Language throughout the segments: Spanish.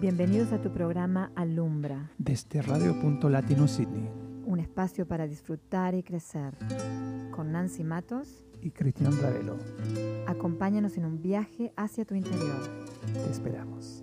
Bienvenidos a tu programa Alumbra, desde Radio Punto Latino Sydney un espacio para disfrutar y crecer. Con Nancy Matos y Cristian Ravelo. Acompáñanos en un viaje hacia tu interior. Te esperamos.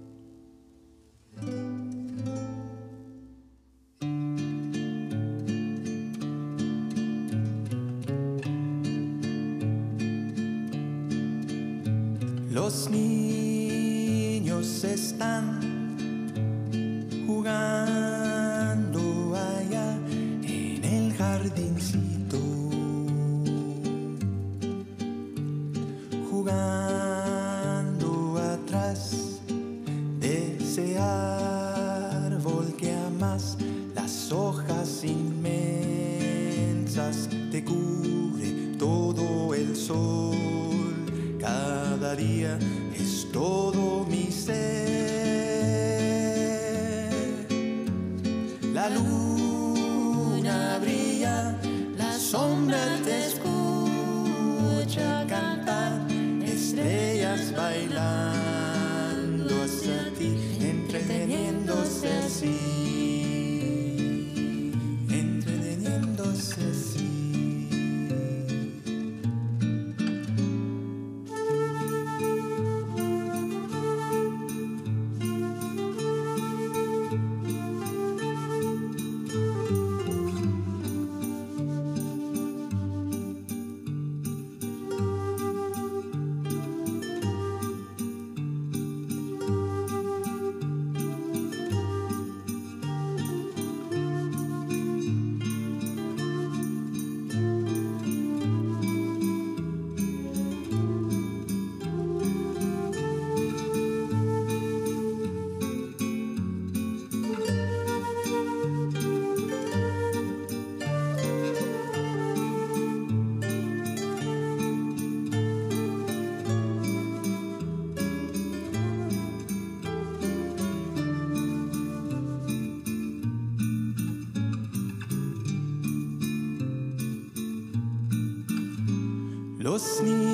Los niños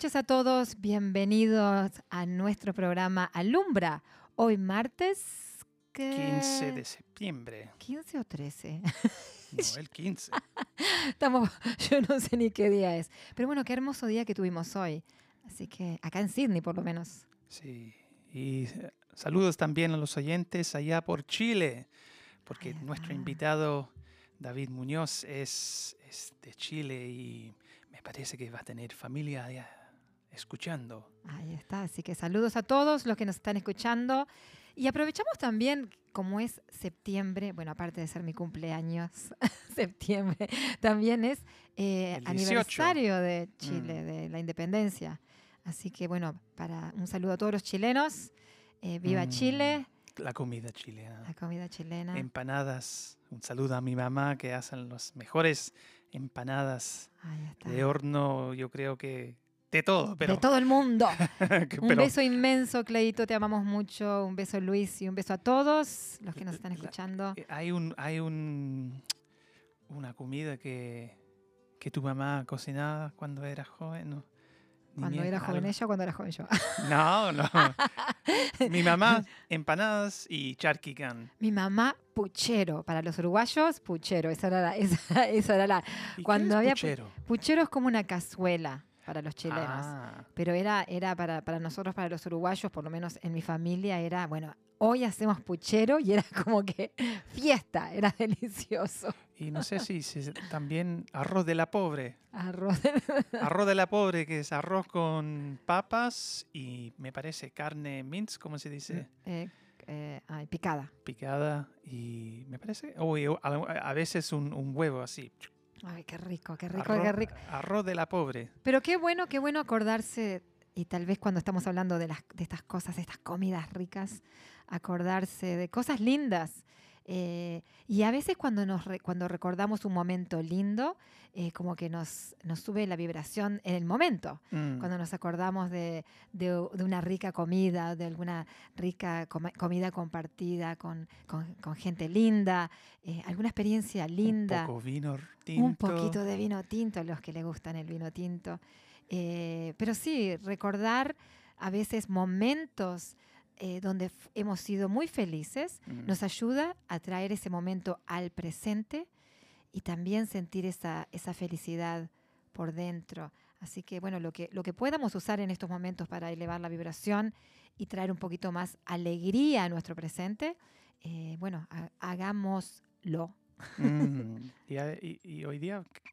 noches a todos. Bienvenidos a nuestro programa Alumbra. Hoy martes ¿qué? 15 de septiembre. 15 o 13. No, el 15. Estamos, yo no sé ni qué día es. Pero bueno, qué hermoso día que tuvimos hoy. Así que acá en Sydney por lo menos. Sí. Y saludos también a los oyentes allá por Chile, porque nuestro invitado David Muñoz es, es de Chile y me parece que va a tener familia allá escuchando. Ahí está, así que saludos a todos los que nos están escuchando. Y aprovechamos también, como es septiembre, bueno, aparte de ser mi cumpleaños, septiembre, también es eh, El 18. aniversario de Chile, Mm. de la independencia. Así que bueno, para un saludo a todos los chilenos. eh, viva Mm, Chile, La comida chilena. la comida chilena. Empanadas. Un saludo a mi mamá que hacen las mejores empanadas de horno, yo creo que de todo, pero, de todo el mundo. Un beso inmenso, Cleito, te amamos mucho. Un beso, Luis, y un beso a todos los que nos están escuchando. eh, hay un hay un una comida que que tu mamá cocinaba cuando era joven, ¿no? Cuando era joven ella o cuando era joven yo. No, no. Mi mamá, empanadas y charquicán. Mi mamá, puchero. Para los uruguayos, puchero. Esa era la. Esa, esa era la ¿Y qué Cuando es había pu- puchero? puchero es como una cazuela. Para los chilenos. Ah, Pero era, era para, para nosotros, para los uruguayos, por lo menos en mi familia, era, bueno, hoy hacemos puchero y era como que fiesta, era delicioso. y no sé si, si también arroz de la pobre. Arroz. Arroz de la pobre, que es arroz con papas y me parece carne mince, ¿cómo se dice? eh, eh, ay, picada. Picada y me parece, o a, a veces un, un huevo así. Ay, qué rico, qué rico, arroz, qué rico. arroz de la pobre. Pero qué bueno, qué bueno acordarse, y tal vez cuando estamos hablando de, las, de estas cosas, de estas comidas ricas, acordarse de cosas lindas. Eh, y a veces cuando, nos re- cuando recordamos un momento lindo, eh, como que nos, nos sube la vibración en el momento. Mm. Cuando nos acordamos de, de- de una rica comida, de alguna rica comida compartida con, con- con gente linda, eh, alguna experiencia linda. Un poco vino tinto. Un poquito de vino tinto, los que le gustan el vino tinto. Eh, pero sí, recordar a veces momentos eh, donde hemos sido muy felices Mm. nos ayuda a traer ese momento al presente y también sentir esa, esa felicidad por dentro. Así que, bueno, lo que, lo que podamos usar en estos momentos para elevar la vibración y traer un poquito más alegría a nuestro presente, eh, bueno, ha- hagámoslo. Mm, y, y- y hoy día qu-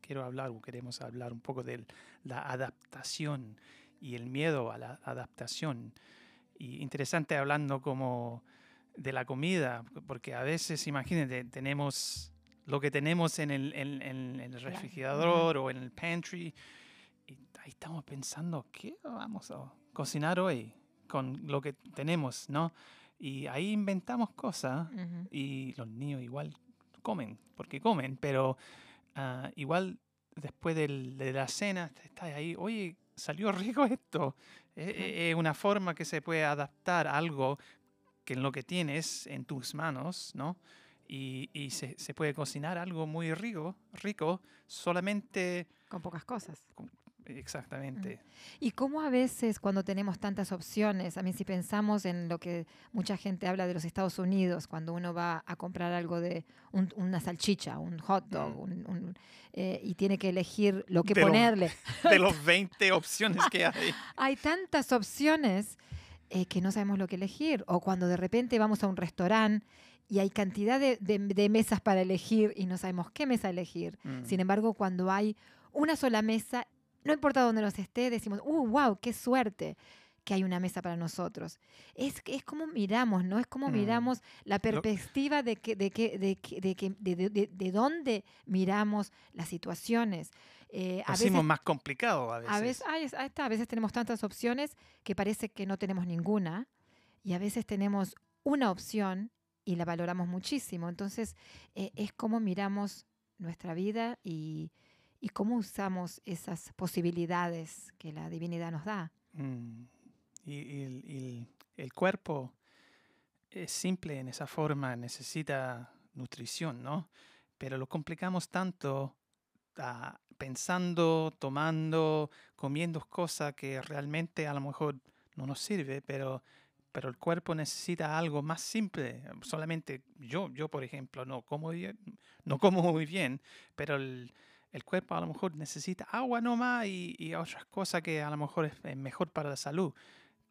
quiero hablar, o queremos hablar un poco de la adaptación y el miedo a la adaptación. Y interesante hablando como de la comida, porque a veces, imagínate, tenemos lo que tenemos en el, en- en el refrigerador o en el pantry, y ahí estamos pensando, ¿qué vamos a cocinar hoy con lo que tenemos, no? Y ahí inventamos cosas Ujú. y los niños igual comen, porque comen, pero ah, igual después del- de la cena está ahí, oye, salió rico esto. Es es una forma que se puede adaptar a algo que en lo que tienes en tus manos, ¿no? Y, y se, se puede cocinar algo muy rico, rico, solamente, Con pocas cosas. Exactamente. Y cómo a veces cuando tenemos tantas opciones, a mí si pensamos en lo que mucha gente habla de los Estados Unidos, cuando uno va a comprar algo de un- una salchicha, un hot dog, Mm. un- un- eh, y tiene que elegir lo que De lo- ponerle. De los 20 opciones que hay. Hay tantas opciones eh, que no sabemos lo que elegir. O cuando de repente vamos a un restaurante y hay cantidad de, de- de mesas para elegir y no sabemos qué mesa elegir. Mm. Sin embargo, cuando hay una sola mesa, no importa dónde nos esté, decimos, ¡uh, wow, qué suerte! que hay una mesa para nosotros. Es, es como miramos, ¿no? Es como Mm. miramos la perspectiva de, que, de, que, de, que- de, que- de, de- de- de dónde miramos las situaciones. Eh, Lo hacemos más complicado a veces. a veces, ahí está, a veces tenemos tantas opciones que parece que no tenemos ninguna y a veces tenemos una opción y la valoramos muchísimo. Entonces, eh, es como miramos nuestra vida y, y cómo usamos esas posibilidades que la divinidad nos da. Mm. Y, y el, y el- cuerpo es simple en esa forma, necesita nutrición, ¿no? Pero lo complicamos tanto ah, pensando, tomando, comiendo cosas que realmente a lo mejor no nos sirve, pero, pero el cuerpo necesita algo más simple. Solamente yo, yo por ejemplo, no como, no como muy bien, pero el, el cuerpo a lo mejor necesita agua nomás y, y otras cosas que a lo mejor es, es mejor para la salud.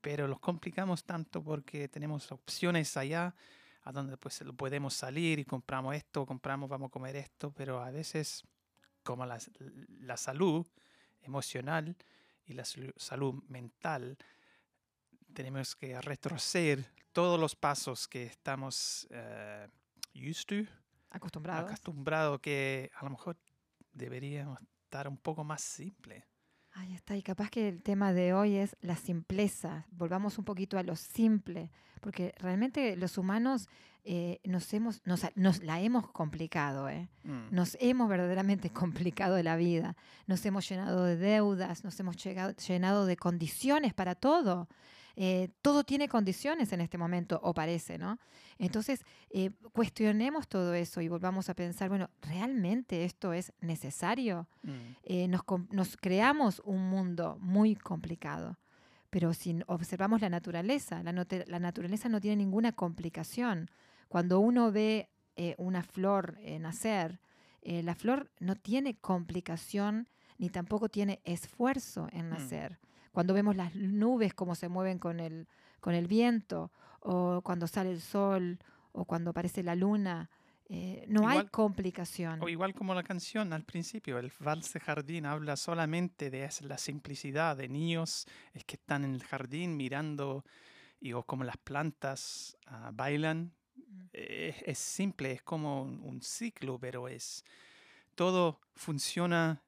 Pero los complicamos tanto porque tenemos opciones allá a donde pues podemos salir y compramos esto, compramos, vamos a comer esto, pero a veces como la, la salud emocional y la salu- salud mental, tenemos que retroceder todos los pasos que estamos eh, used to, Acostumbrados. acostumbrado que a lo mejor deberíamos estar un poco más simple. Ahí está, y capaz que el tema de hoy es la simpleza. Volvamos un poquito a lo simple, porque realmente los humanos eh, nos, hemos, nos, nos la hemos complicado, ¿eh? Mm. Nos hemos verdaderamente complicado la vida. Nos hemos llenado de deudas, nos hemos llegado- llenado de condiciones para todo. Eh, todo tiene condiciones en este momento, o parece, ¿no? Entonces, eh, cuestionemos todo eso y volvamos a pensar, bueno, ¿realmente esto es necesario? Mm. eh, nos, nos creamos un mundo muy complicado. Pero si observamos la naturaleza, la, la naturaleza no tiene ninguna complicación. Cuando uno ve eh, una flor eh, nacer, eh, la flor no tiene complicación ni tampoco tiene esfuerzo en Mm. Cuando vemos las nubes cómo se mueven con el, con el viento, o cuando sale el sol, o cuando aparece la luna, eh, no hay Igual- complicación. O igual como la canción al principio, el vals de jardín habla solamente de es- la simplicidad de niños es que están en el jardín mirando y o como las plantas ah, bailan. Mm. Eh, es simple, es como un, un ciclo, pero es todo funciona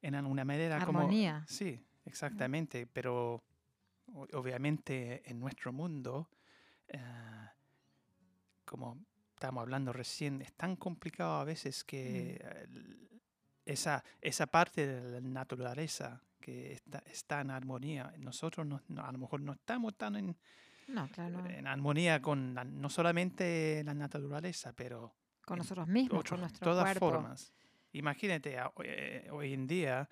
en una manera como Armonía. Sí, exactamente, pero obviamente en nuestro mundo, ah, como estamos hablando recién, es tan complicado a veces que eh, l- esa, esa parte de la naturaleza que está, está en armonía, nosotros no- no- a lo mejor no estamos tan en, No, claro, no. en armonía con la- no solamente la naturaleza, pero con nosotros mismos, otros- con nuestro todas cuerpo. formas. Imagínate, eh, hoy en día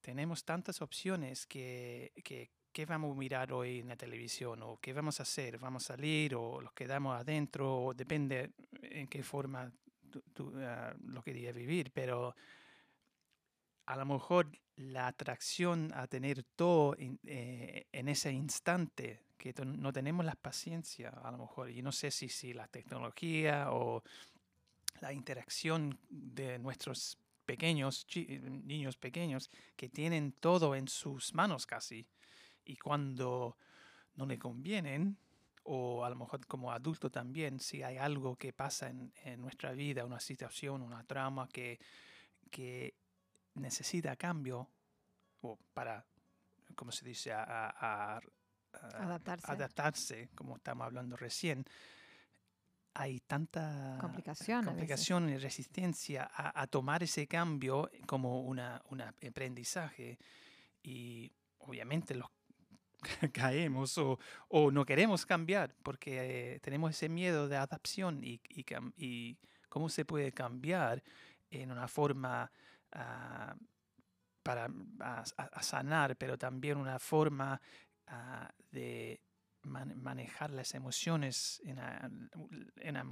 tenemos tantas opciones que, que qué vamos a mirar hoy en la televisión o qué vamos a hacer, vamos a salir o nos quedamos adentro, o depende en qué forma tú, ah, lo querías vivir, pero a lo mejor la atracción a tener todo eh, en ese instante, que no tenemos la paciencia a lo mejor, y no sé si, si la tecnología o la interacción de nuestros pequeños, chi- niños pequeños, que tienen todo en sus manos casi, y cuando no le convienen, o a lo mejor como adulto también, si hay algo que pasa en, en nuestra vida, una situación, una trama que, que necesita cambio, o para, como se dice, a- a- a- a- Adaptarse. adaptarse, como estamos hablando recién, hay tanta Complicación y resistencia a, a tomar ese cambio como una, un aprendizaje y obviamente los caemos o, o no queremos cambiar porque eh, tenemos ese miedo de adaptación y, y, cómo se puede cambiar en una forma ah, para a- a- a sanar, pero también una forma ah, de man- manejar las emociones en, a- en a-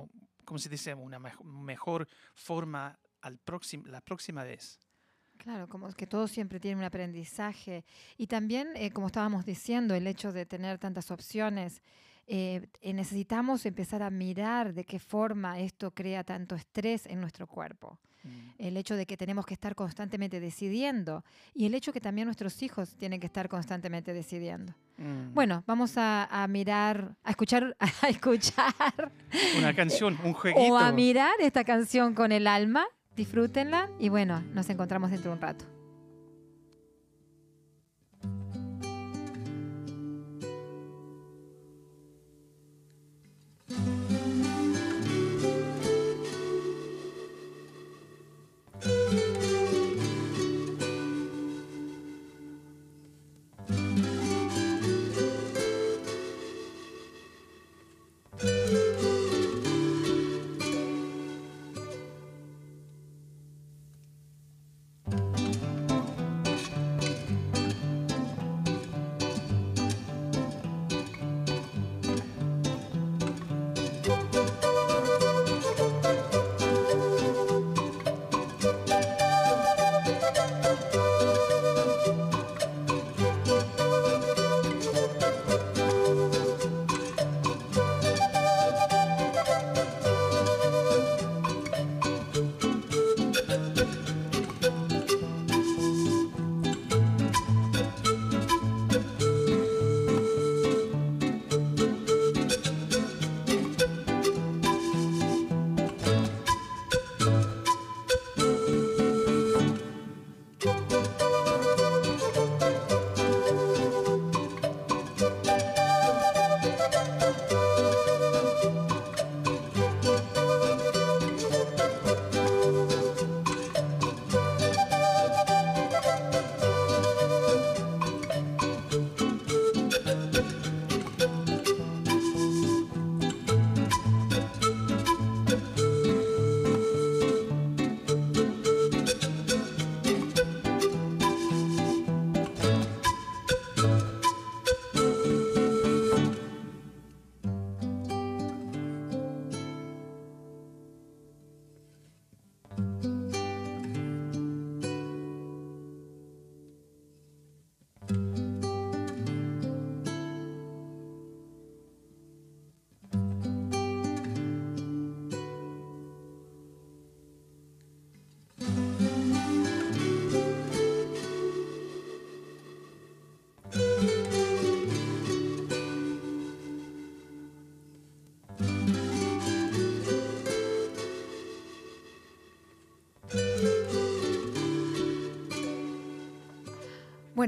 ¿cómo se dice? una mejo- mejor forma al próximo, la próxima vez. Claro, como que todo siempre tiene un aprendizaje. Y también, eh, como estábamos diciendo, el hecho de tener tantas opciones, eh, necesitamos empezar a mirar de qué forma esto crea tanto estrés en nuestro cuerpo. El hecho de que tenemos que estar constantemente decidiendo y el hecho que también nuestros hijos tienen que estar constantemente decidiendo. Mm. Bueno, vamos a, a mirar, a escuchar, a escuchar una canción, un jueguito. o a mirar esta canción con el alma. Disfrútenla y bueno, nos encontramos dentro de un rato.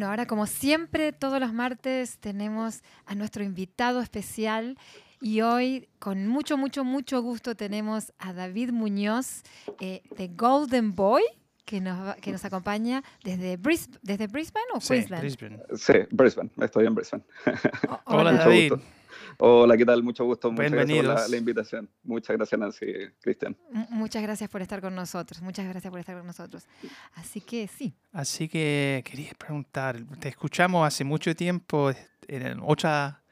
Bueno, ahora como siempre, todos los martes tenemos a nuestro invitado especial y hoy con mucho, mucho, mucho gusto tenemos a David Muñoz eh, de Golden Boy. Que nos, que nos acompaña desde, Bris, desde Brisbane o Sí, Queensland. Brisbane. Sí, Brisbane, estoy en Brisbane. O- Hola, David. gusto. Hola, ¿qué tal? Mucho gusto. Muchas gracias por la, Bienvenidos. la invitación. Muchas gracias, Nancy, Cristian. Muchas gracias por estar con nosotros. Muchas gracias por estar con nosotros. Así que sí. Así que quería preguntar, te escuchamos hace mucho tiempo en otra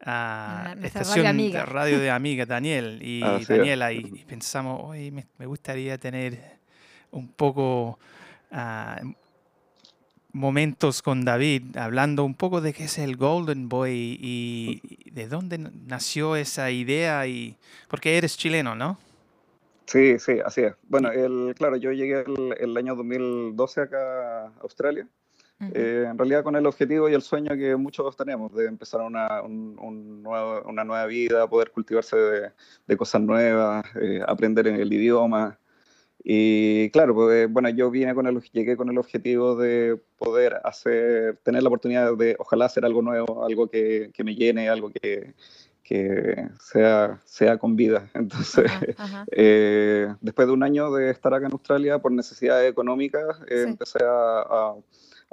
ah, radio estación amiga. de radio de amiga, Daniel y. Daniela, y, y pensamos, hoy me, me gustaría tener un poco ah, momentos con David, hablando un poco de qué es el Golden Boy y, y de dónde nació esa idea, y porque eres chileno, ¿no? Sí, sí, así es. Bueno, el, claro, yo llegué el, el año 2012 acá a Australia, eh, en realidad con el objetivo y el sueño que muchos tenemos de empezar una, un- un nuevo- una nueva vida, poder cultivarse de, de cosas nuevas, eh, aprender el idioma. Y claro, pues, eh, bueno, yo vine con el, llegué con el objetivo de poder hacer, tener la oportunidad de, ojalá, hacer algo nuevo, algo que, que me llene, algo que, que sea, sea con vida. Entonces, Ajá, ajá. eh, después de un año de estar acá en Australia por necesidades económicas, eh, Sí. empecé a, a-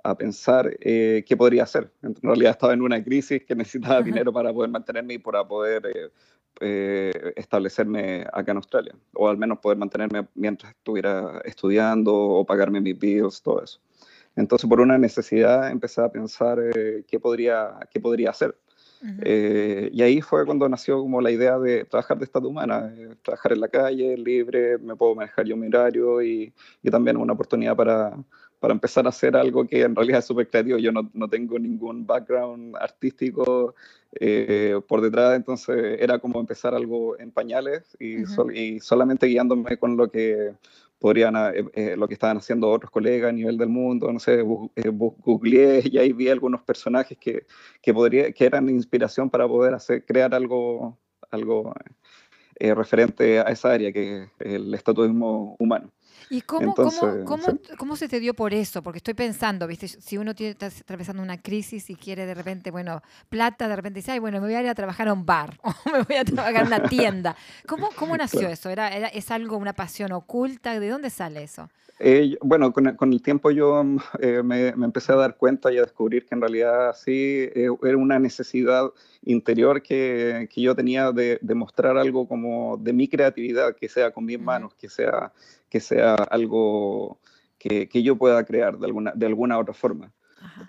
a pensar eh, qué podría hacer. En realidad estaba en una crisis que necesitaba Ajá. dinero para poder mantenerme y para poder eh, establecerme acá en Australia, o al menos poder mantenerme mientras estuviera estudiando o pagarme mis bills, todo eso. Entonces, por una necesidad, empecé a pensar eh, qué, podría, qué podría hacer. Ujú. Eh, y ahí fue cuando nació como la idea de trabajar de estado humana, eh, trabajar en la calle, libre, me puedo manejar yo mi horario y, y también una oportunidad para, para empezar a hacer algo que en realidad es súper creativo. Yo no, no tengo ningún background artístico eh, por detrás, entonces era como empezar algo en pañales y, Ujú. sol- y solamente guiándome con lo que podrían, eh, eh, lo que estaban haciendo otros colegas a nivel del mundo, no sé, eh, googleé y ahí vi algunos personajes que, que, podría, que eran inspiración para poder hacer, crear algo, algo referente a esa área, que es el estatuismo humano. ¿Y cómo, cómo, Entonces, cómo, sí. cómo se te dio por eso? Porque estoy pensando, ¿viste? Si uno tiene, está atravesando una crisis y quiere de repente, bueno, plata, de repente dice, ay, bueno, me voy a ir a trabajar a un bar o me voy a trabajar en una tienda. ¿Cómo, cómo nació Claro. eso? ¿Era, era, ¿Es algo, una pasión oculta? ¿De dónde sale eso? Eh, bueno, con el, con el tiempo yo eh, me, me empecé a dar cuenta y a descubrir que en realidad sí eh, era una necesidad interior que, que yo tenía de, de mostrar algo como de mi creatividad, que sea con mis manos, que sea, que sea algo que, que yo pueda crear de alguna, de alguna otra forma.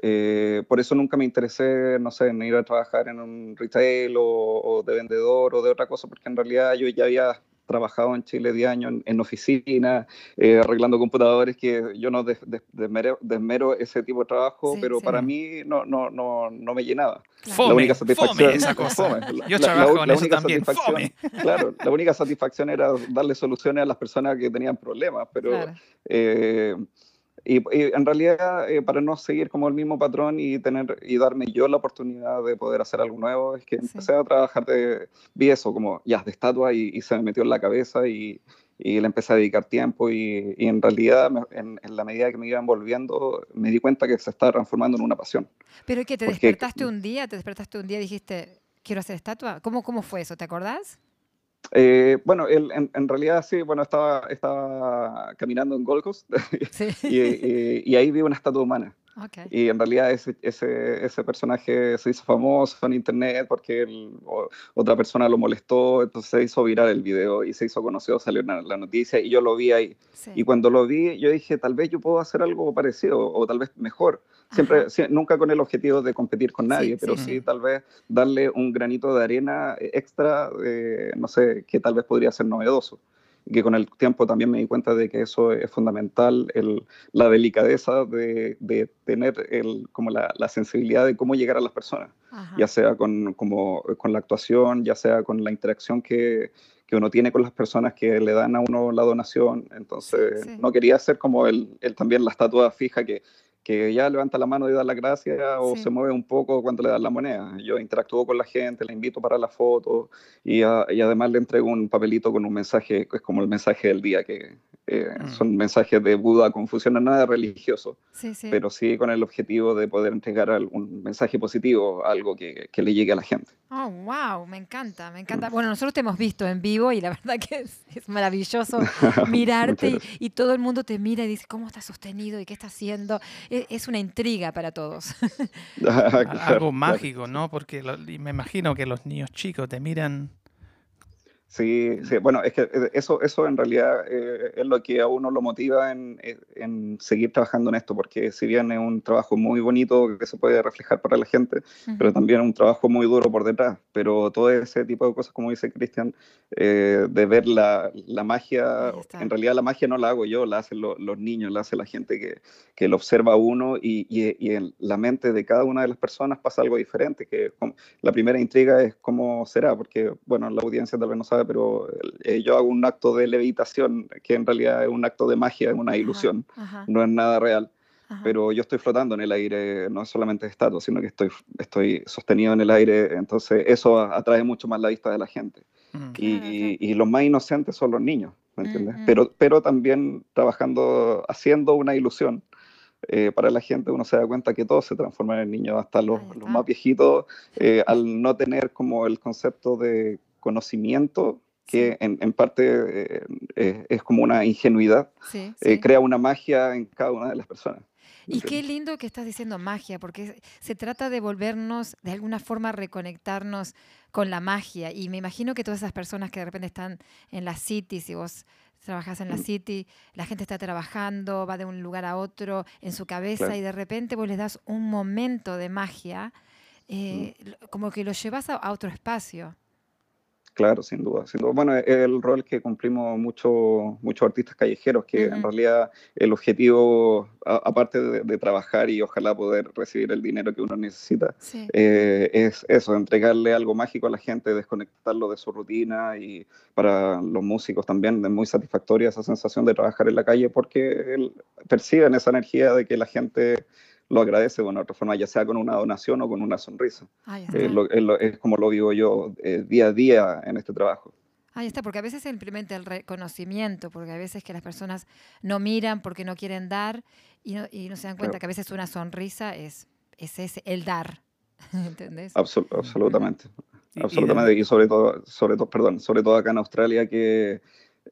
Eh, por eso nunca me interesé, no sé, en ir a trabajar en un retail o, o de vendedor o de otra cosa, porque en realidad yo ya había trabajado en Chile 10 años en, en oficina, eh, arreglando computadores, que yo no des- des- desmero, desmero ese tipo de trabajo, Sí, pero sí. para mí no, no, no, no me llenaba. Fome, la única satisfacción fome esa cosa. fome. La- Yo la- trabajo la- en la eso única también, satisfacción- fome. Claro, la única satisfacción era darle soluciones a las personas que tenían problemas, pero Claro. eh, y, y en realidad, eh, para no seguir como el mismo patrón y tener y darme yo la oportunidad de poder hacer algo nuevo, es que Sí. empecé a trabajar de, vi eso como ya de estatua y, y se me metió en la cabeza y, y le empecé a dedicar tiempo y, y en realidad me- en, en la medida que me iba envolviendo me di cuenta que se estaba transformando en una pasión. ¿Pero qué? ¿Te Porque- despertaste un día? ¿Te despertaste un día y dijiste, quiero hacer estatua? ¿Cómo, cómo fue eso? ¿Te acordás? Eh, bueno, el- en, en realidad sí, bueno, estaba, estaba caminando en Gold Coast Sí. y, y- y ahí vi una estatua humana. Ok. Y en realidad ese, ese, ese personaje se hizo famoso en internet porque o- otra persona lo molestó, entonces se hizo viral el video y se hizo conocido, salió la, la noticia y yo lo vi ahí. Sí. Y cuando lo vi, yo dije, tal vez yo puedo hacer algo parecido o tal vez mejor. Siempre, nunca con el objetivo de competir con nadie, Sí, pero sí. sí tal vez darle un granito de arena eh, extra, eh, no sé, que tal vez podría ser novedoso. Y que con el tiempo también me di cuenta de que eso es fundamental, el, la delicadeza de, de tener el, como la, la sensibilidad de cómo llegar a las personas Ajá. ya sea con, como, con la actuación, ya sea con la interacción que, que uno tiene con las personas que le dan a uno la donación. Entonces, Sí, sí. no quería ser como el, el también la estatua fija que, que ya levanta la mano y da las gracias o Sí. se mueve un poco cuando le dan la moneda. Yo interactúo con la gente, la invito para la foto y, a- y además le entrego un papelito con un mensaje, que es como el mensaje del día que, eh, Mm. son mensajes de Buda, Confucio, nada religioso, Sí, sí. pero sí con el objetivo de poder entregar al- un mensaje positivo, algo que, que le llegue a la gente. Oh, wow, me encanta, me encanta. Bueno, nosotros te hemos visto en vivo y la verdad que es, es maravilloso mirarte y, todo el mundo te mira y dice, ¿cómo estás sostenido y qué está haciendo? E- Es, una intriga para todos. Claro, Algo claro. mágico, ¿no? Porque lo- y me imagino que los niños chicos te miran. Sí, sí, bueno, es que eh, eso, eso en realidad eh, es lo que a uno lo motiva en, eh, en seguir trabajando en esto, porque si bien es un trabajo muy bonito que se puede reflejar para la gente, pero también es un trabajo muy duro por detrás. Pero todo ese tipo de cosas, como dice Cristian, eh, de ver la, la magia, en realidad la magia no la hago yo, la hacen lo- los niños, la hace la gente que, que lo observa a uno y, y- y en la mente de cada una de las personas pasa algo diferente, que la primera intriga es cómo será, porque, bueno, la audiencia tal vez no sabe, pero eh, yo hago un acto de levitación, que en realidad es un acto de magia, es una Ajá, ilusión, ajá, no es nada real ajá. pero yo estoy flotando en el aire, no es solamente estatua, sino que estoy, estoy sostenido en el aire, entonces eso atrae mucho más la vista de la gente. Mm. Y, Claro, y- y los más inocentes son los niños, ¿me Mm, entiendes? mm. Pero, pero también trabajando, haciendo una ilusión. eh, para la gente uno se da cuenta que todos se transforman en niños, hasta los, los más viejitos, eh, al no tener como el concepto de conocimiento, que en, en parte eh, eh, es como una ingenuidad, Sí, eh, crea una magia en cada una de las personas. ¿me Y qué lindo que estás diciendo magia, porque se trata de volvernos, de alguna forma, reconectarnos con la magia. Y me imagino que todas esas personas que de repente están en la city, si vos trabajas en la Mm. city, la gente está trabajando, va de un lugar a otro en su cabeza Claro. y de repente vos les das un momento de magia, eh, Mm. lo- como que lo llevas a, a otro espacio. Claro, sin duda, sin duda. Bueno, es el rol que cumplimos muchos muchos artistas callejeros, que en Ujú. realidad el objetivo, a- aparte de, de trabajar y ojalá poder recibir el dinero que uno necesita, Sí. eh, es eso, entregarle algo mágico a la gente, desconectarlo de su rutina y para los músicos también es muy satisfactoria esa sensación de trabajar en la calle porque perciben esa energía de que la gente lo agradece de una u otra forma, ya sea con una donación o con una sonrisa. Ahí está. Eh, lo- es, lo- es como lo vivo yo eh, día a día en este trabajo. Ahí está, porque a veces simplemente el reconocimiento, porque a veces que las personas no miran porque no quieren dar y no, y no se dan cuenta Claro. que a veces una sonrisa es, es ese, el dar. ¿Entendés? Absol- absolutamente. Y- y Absolutamente. Y sobre todo, sobre todo, perdón, sobre todo acá en Australia que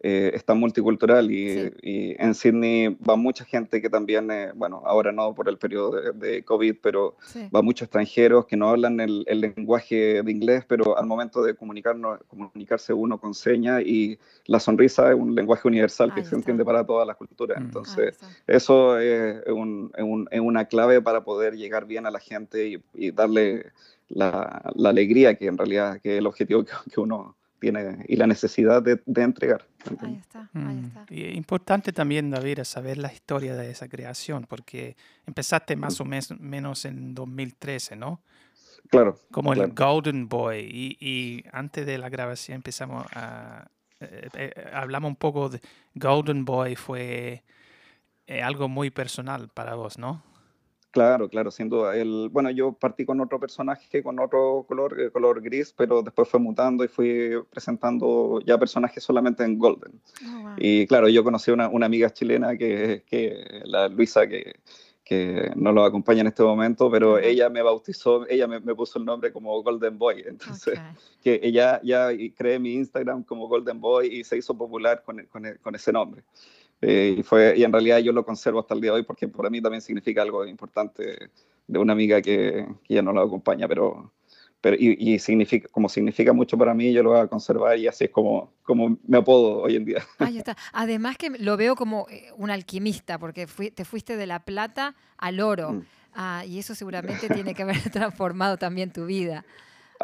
eh, es tan multicultural y, Sí. y en Sydney va mucha gente que también, eh, bueno, ahora no por el periodo de, de COVID, pero Sí. va muchos extranjeros que no hablan el, el lenguaje de inglés, pero al momento de comunicarnos, comunicarse uno con señas y la sonrisa es un lenguaje universal que se entiende para todas las culturas. Mm. Entonces, eso es, un- es un- es una clave para poder llegar bien a la gente y, y darle la, la alegría que en realidad que es el objetivo que, que uno tiene y la necesidad de, de entregar. Ahí está, ahí Mm. está. Y es importante también, David, saber la historia de esa creación, porque empezaste más o mes- menos en 2013, ¿no? Claro, Como el. Golden Boy. Y, y antes de la grabación empezamos a... eh, eh, hablamos un poco de Golden Boy, fue eh, algo muy personal para vos, ¿no? Claro, claro, sin duda. El, bueno, yo partí con otro personaje, con otro color, eh, color gris, pero después fue mutando y fui presentando ya personajes solamente en Golden. Oh, wow. Y claro, yo conocí una, una amiga chilena que, que la Luisa, que, que no lo acompaña en este momento, pero ella me bautizó, ella me, me puso el nombre como Golden Boy. Entonces, que ella ya creé mi Instagram como Golden Boy y se hizo popular con, con, con ese nombre. Eh, y, fue, y en realidad yo lo conservo hasta el día de hoy porque para mí también significa algo importante de una amiga que, que ya no la acompaña, pero, pero y, y, significa, como significa mucho para mí, yo lo voy a conservar y así es como, como me apodo hoy en día. Ahí está. Además que lo veo como eh, un alquimista, porque fui- te fuiste de la plata al oro. Mm. Ah, y eso seguramente tiene que haber transformado también tu vida.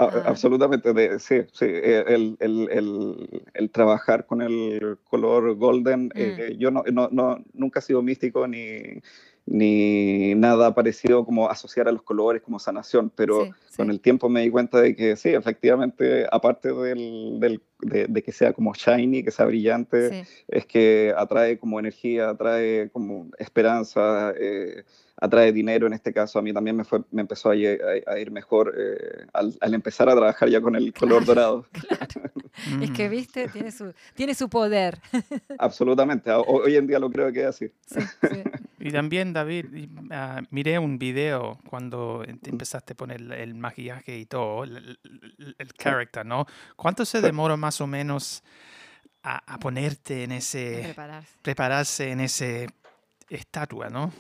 A- Ah. Absolutamente, de- sí, sí. eh, El, el, el, el trabajar con el color golden, Mm. eh, yo no, no, no, nunca he sido místico ni, ni nada parecido como asociar a los colores como sanación, pero Sí, con sí. el tiempo me di cuenta de que sí, efectivamente, aparte del, del- de, de que sea como shiny, que sea brillante, Sí. es que atrae como energía, atrae como esperanza, eh, atrae dinero en este caso. A mí también me, fue, me empezó a, lle- a- a ir mejor eh, al, al empezar a trabajar ya con el color dorado. Es que, Mm. viste, tiene su, tiene su poder. Absolutamente, ho- hoy en día lo creo que es así. Sí, sí. Y también, David, ah, miré un video cuando em- empezaste a poner el, el maquillaje y todo, el, el- el- el character, ¿no? ¿Cuánto se demora más o menos a, a ponerte en ese, Prepararse. prepararse en ese estatua, ¿no?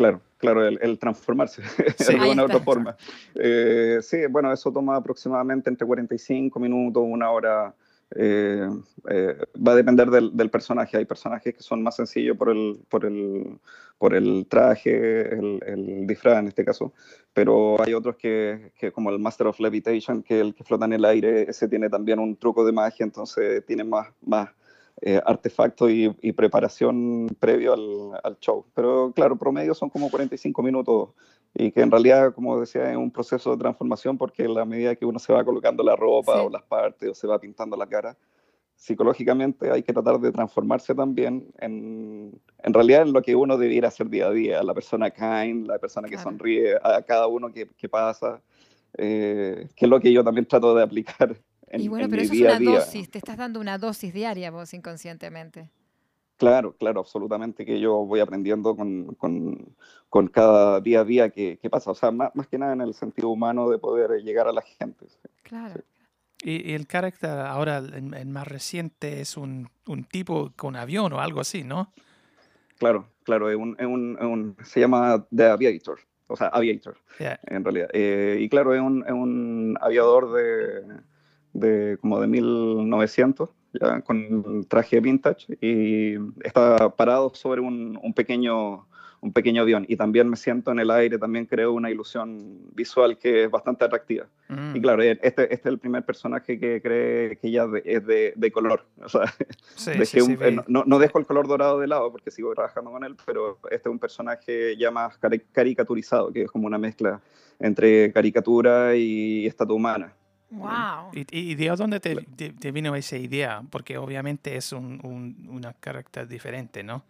Claro, claro, el, el transformarse Sí. de alguna otra forma. Eh, sí, bueno, eso toma aproximadamente entre 45 minutos, una hora. eh, eh, va a depender del, del personaje. Hay personajes que son más sencillos por el, por el, por el traje, el, el disfraz en este caso, pero hay otros que, que, como el Master of Levitation, que el que flota en el aire, ese tiene también un truco de magia, entonces tiene más, más eh, artefactos y, y preparación previo al, al show. Pero claro, promedio son como 45 minutos y que en realidad, como decía, es un proceso de transformación porque a la medida que uno se va colocando la ropa Sí. o las partes o se va pintando la cara, psicológicamente hay que tratar de transformarse también en, en realidad en lo que uno debiera hacer día a día, la persona kind, la persona que Claro. sonríe a cada uno que, que pasa, eh, que es lo que yo también trato de aplicar en, y bueno, en pero mi eso es una a día. dosis, te estás dando una dosis diaria vos inconscientemente. Claro, claro, absolutamente que yo voy aprendiendo con, con, con cada día a día que, que pasa, o sea, más, más que nada en el sentido humano de poder llegar a la gente. Claro. Y, y el carácter ahora, el, más reciente, es un, un tipo con avión o algo así, ¿no? Claro, claro, es un, es un- es un- se llama The Aviator, o sea, Aviator, en realidad. Eh, y claro, es un, es un aviador de, de como de 1900, ya, con traje vintage, y está parado sobre un, un pequeño, un pequeño avión. Y también me siento en el aire, también creo una ilusión visual que es bastante atractiva. Mm. Y claro, este, este es el primer personaje que cree que ya de- es de, de color. O sea, Sí, sí, un- eh, no, no dejo el color dorado de lado porque sigo trabajando con él, pero este es un personaje ya más cari- caricaturizado, que es como una mezcla entre caricatura y estatua humana. Wow. ¿Y, y de dónde te, vino esa idea? Porque obviamente es un, un una carácter diferente, ¿no?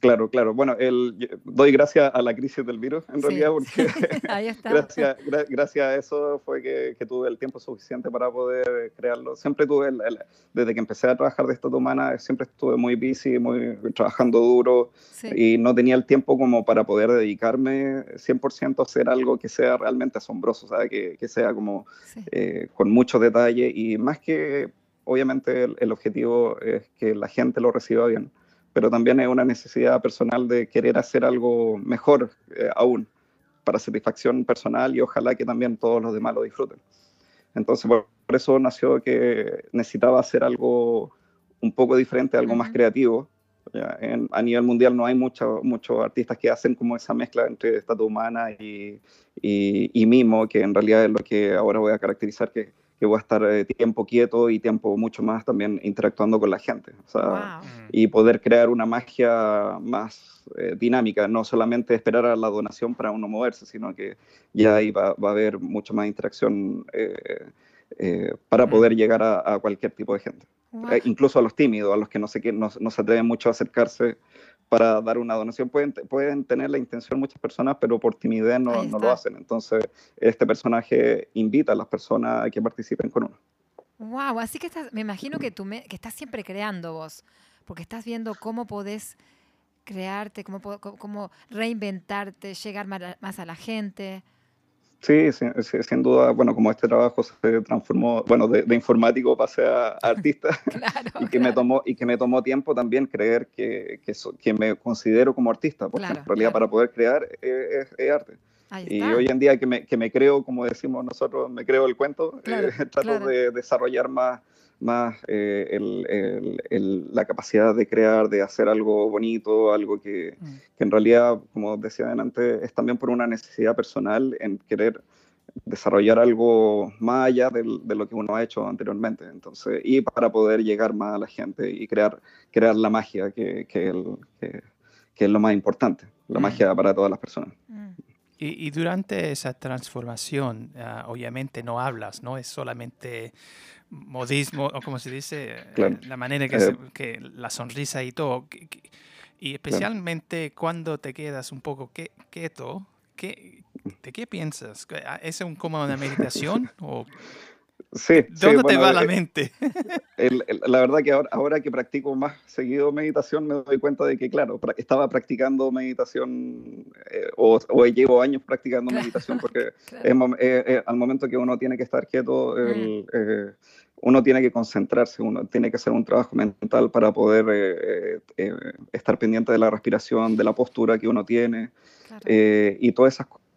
Claro, claro. Bueno, el, doy gracias a la crisis del virus, en Sí. realidad, porque Ahí está. gracias, gra- gracias a eso fue que, que tuve el tiempo suficiente para poder crearlo. Siempre tuve, el- el- desde que empecé a trabajar de estatua humana, siempre estuve muy busy, muy, trabajando duro. Sí. y no tenía el tiempo como para poder dedicarme 100% a hacer algo que sea realmente asombroso. Que, que sea como sí. eh, con mucho detalle y más que, obviamente, el, el objetivo es que la gente lo reciba bien, pero también es una necesidad personal de querer hacer algo mejor eh, aún, para satisfacción personal y ojalá que también todos los demás lo disfruten. Entonces, por, por eso nació que necesitaba hacer algo un poco diferente, algo más creativo. Ya, en- a nivel mundial no hay mucho- muchos artistas que hacen como esa mezcla entre estatua humana y, y, y mimo, que en realidad es lo que ahora voy a caracterizar, que, que voy a estar eh, tiempo quieto y tiempo mucho más también interactuando con la gente. O sea, Wow. Mm. y poder crear una magia más eh, dinámica, no solamente esperar a la donación para uno moverse, sino que ya ahí va, va a haber mucho más interacción eh, eh, para Mm. poder llegar a, a cualquier tipo de gente, Wow. Eh, incluso a los tímidos, a los que no se, no, no se atreven mucho a acercarse para dar una donación. Pueden, pueden tener la intención muchas personas, pero por timidez no, no lo hacen. Entonces, este personaje invita a las personas a que participen con uno. Wow, así que estás, me imagino que, tú me- que estás siempre creando vos, porque estás viendo cómo podés crearte, cómo, cómo- reinventarte, llegar más a la gente. Sí, sí, sin duda, bueno, como este trabajo se transformó, bueno, de, de informático pasé a, artista Claro. y que me claro. tomó y que me tomó tiempo también creer que, que, so- que me considero como artista, porque Claro, en realidad para poder crear eh, es, es arte. Y hoy en día que me, que me creo, como decimos nosotros, me creo el cuento, Claro, eh, trato de desarrollar más, más eh, el- el- el- la capacidad de crear, de hacer algo bonito, algo que, Mm. que en realidad, como decía antes, es también por una necesidad personal en querer desarrollar algo más allá de lo que uno ha hecho anteriormente. Entonces, y para poder llegar más a la gente y crear, crear la magia que, que, el- que- que es lo más importante, la Mm. magia para todas las personas. Y, y durante esa transformación, ah, obviamente no hablas, ¿no? Es solamente modismo, o como se dice, eh, Claro. la manera que, Eh, se- que la sonrisa y todo. y especialmente cuando te quedas un poco quieto, ¿qué, ¿de qué piensas? ¿Que, ah, ¿Es un, como una meditación? ¿O Sí, sí, ¿Dónde te va la eh, mente? el- el- la verdad que ahora, ahora que practico más seguido meditación, me doy cuenta de que, claro, pra- estaba practicando meditación eh, o, o llevo años practicando Claro, meditación porque claro. es eh, eh, al momento que uno tiene que estar quieto, Mm. el, eh, uno tiene que concentrarse, uno tiene que hacer un trabajo mental para poder eh, eh, eh, estar pendiente de la respiración, de la postura que uno tiene. Claro. eh, y todas esas cosas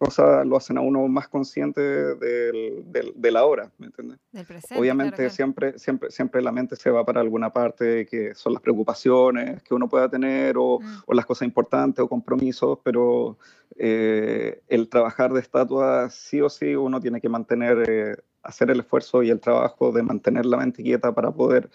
lo hacen a uno más consciente del, del- de la hora, ¿me entiendes? Del presente. Obviamente claro, claro. siempre, siempre, siempre la mente se va para alguna parte que son las preocupaciones que uno pueda tener o, Mm. o las cosas importantes o compromisos, pero eh, el trabajar de estatua sí o sí uno tiene que mantener, eh, hacer el esfuerzo y el trabajo de mantener la mente quieta para poder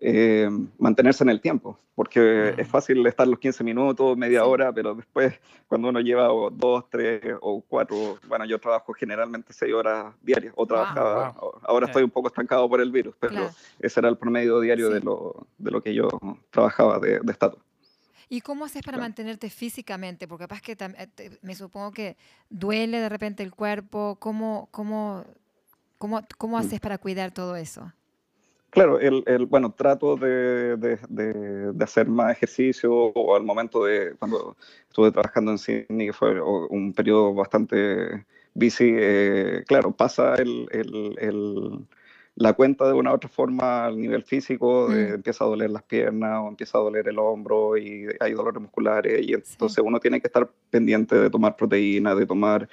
eh, mantenerse en el tiempo, porque Mm. es fácil estar los 15 minutos, media hora, pero después cuando uno lleva o dos, tres o cuatro, bueno, yo trabajo generalmente seis horas diarias, o trabajaba, Wow. ahora Eh. estoy un poco estancado por el virus, pero Claro. ese era el promedio diario Sí. de, lo, de lo que yo trabajaba de, de estatua. ¿Y cómo haces para Claro. mantenerte físicamente? Porque capaz que eh, me supongo que duele de repente el cuerpo. ¿Cómo, cómo, cómo, cómo Mm. haces para cuidar todo eso? Claro, el, el- bueno, trato de, de- de- hacer más ejercicio o al momento de cuando estuve trabajando en Sydney, que fue un periodo bastante busy, eh, claro, pasa el- el- la cuenta de una u otra forma al nivel físico, de- Mm. empieza a doler las piernas o empieza a doler el hombro y hay dolores musculares y entonces uno tiene que estar pendiente de tomar proteína, de tomar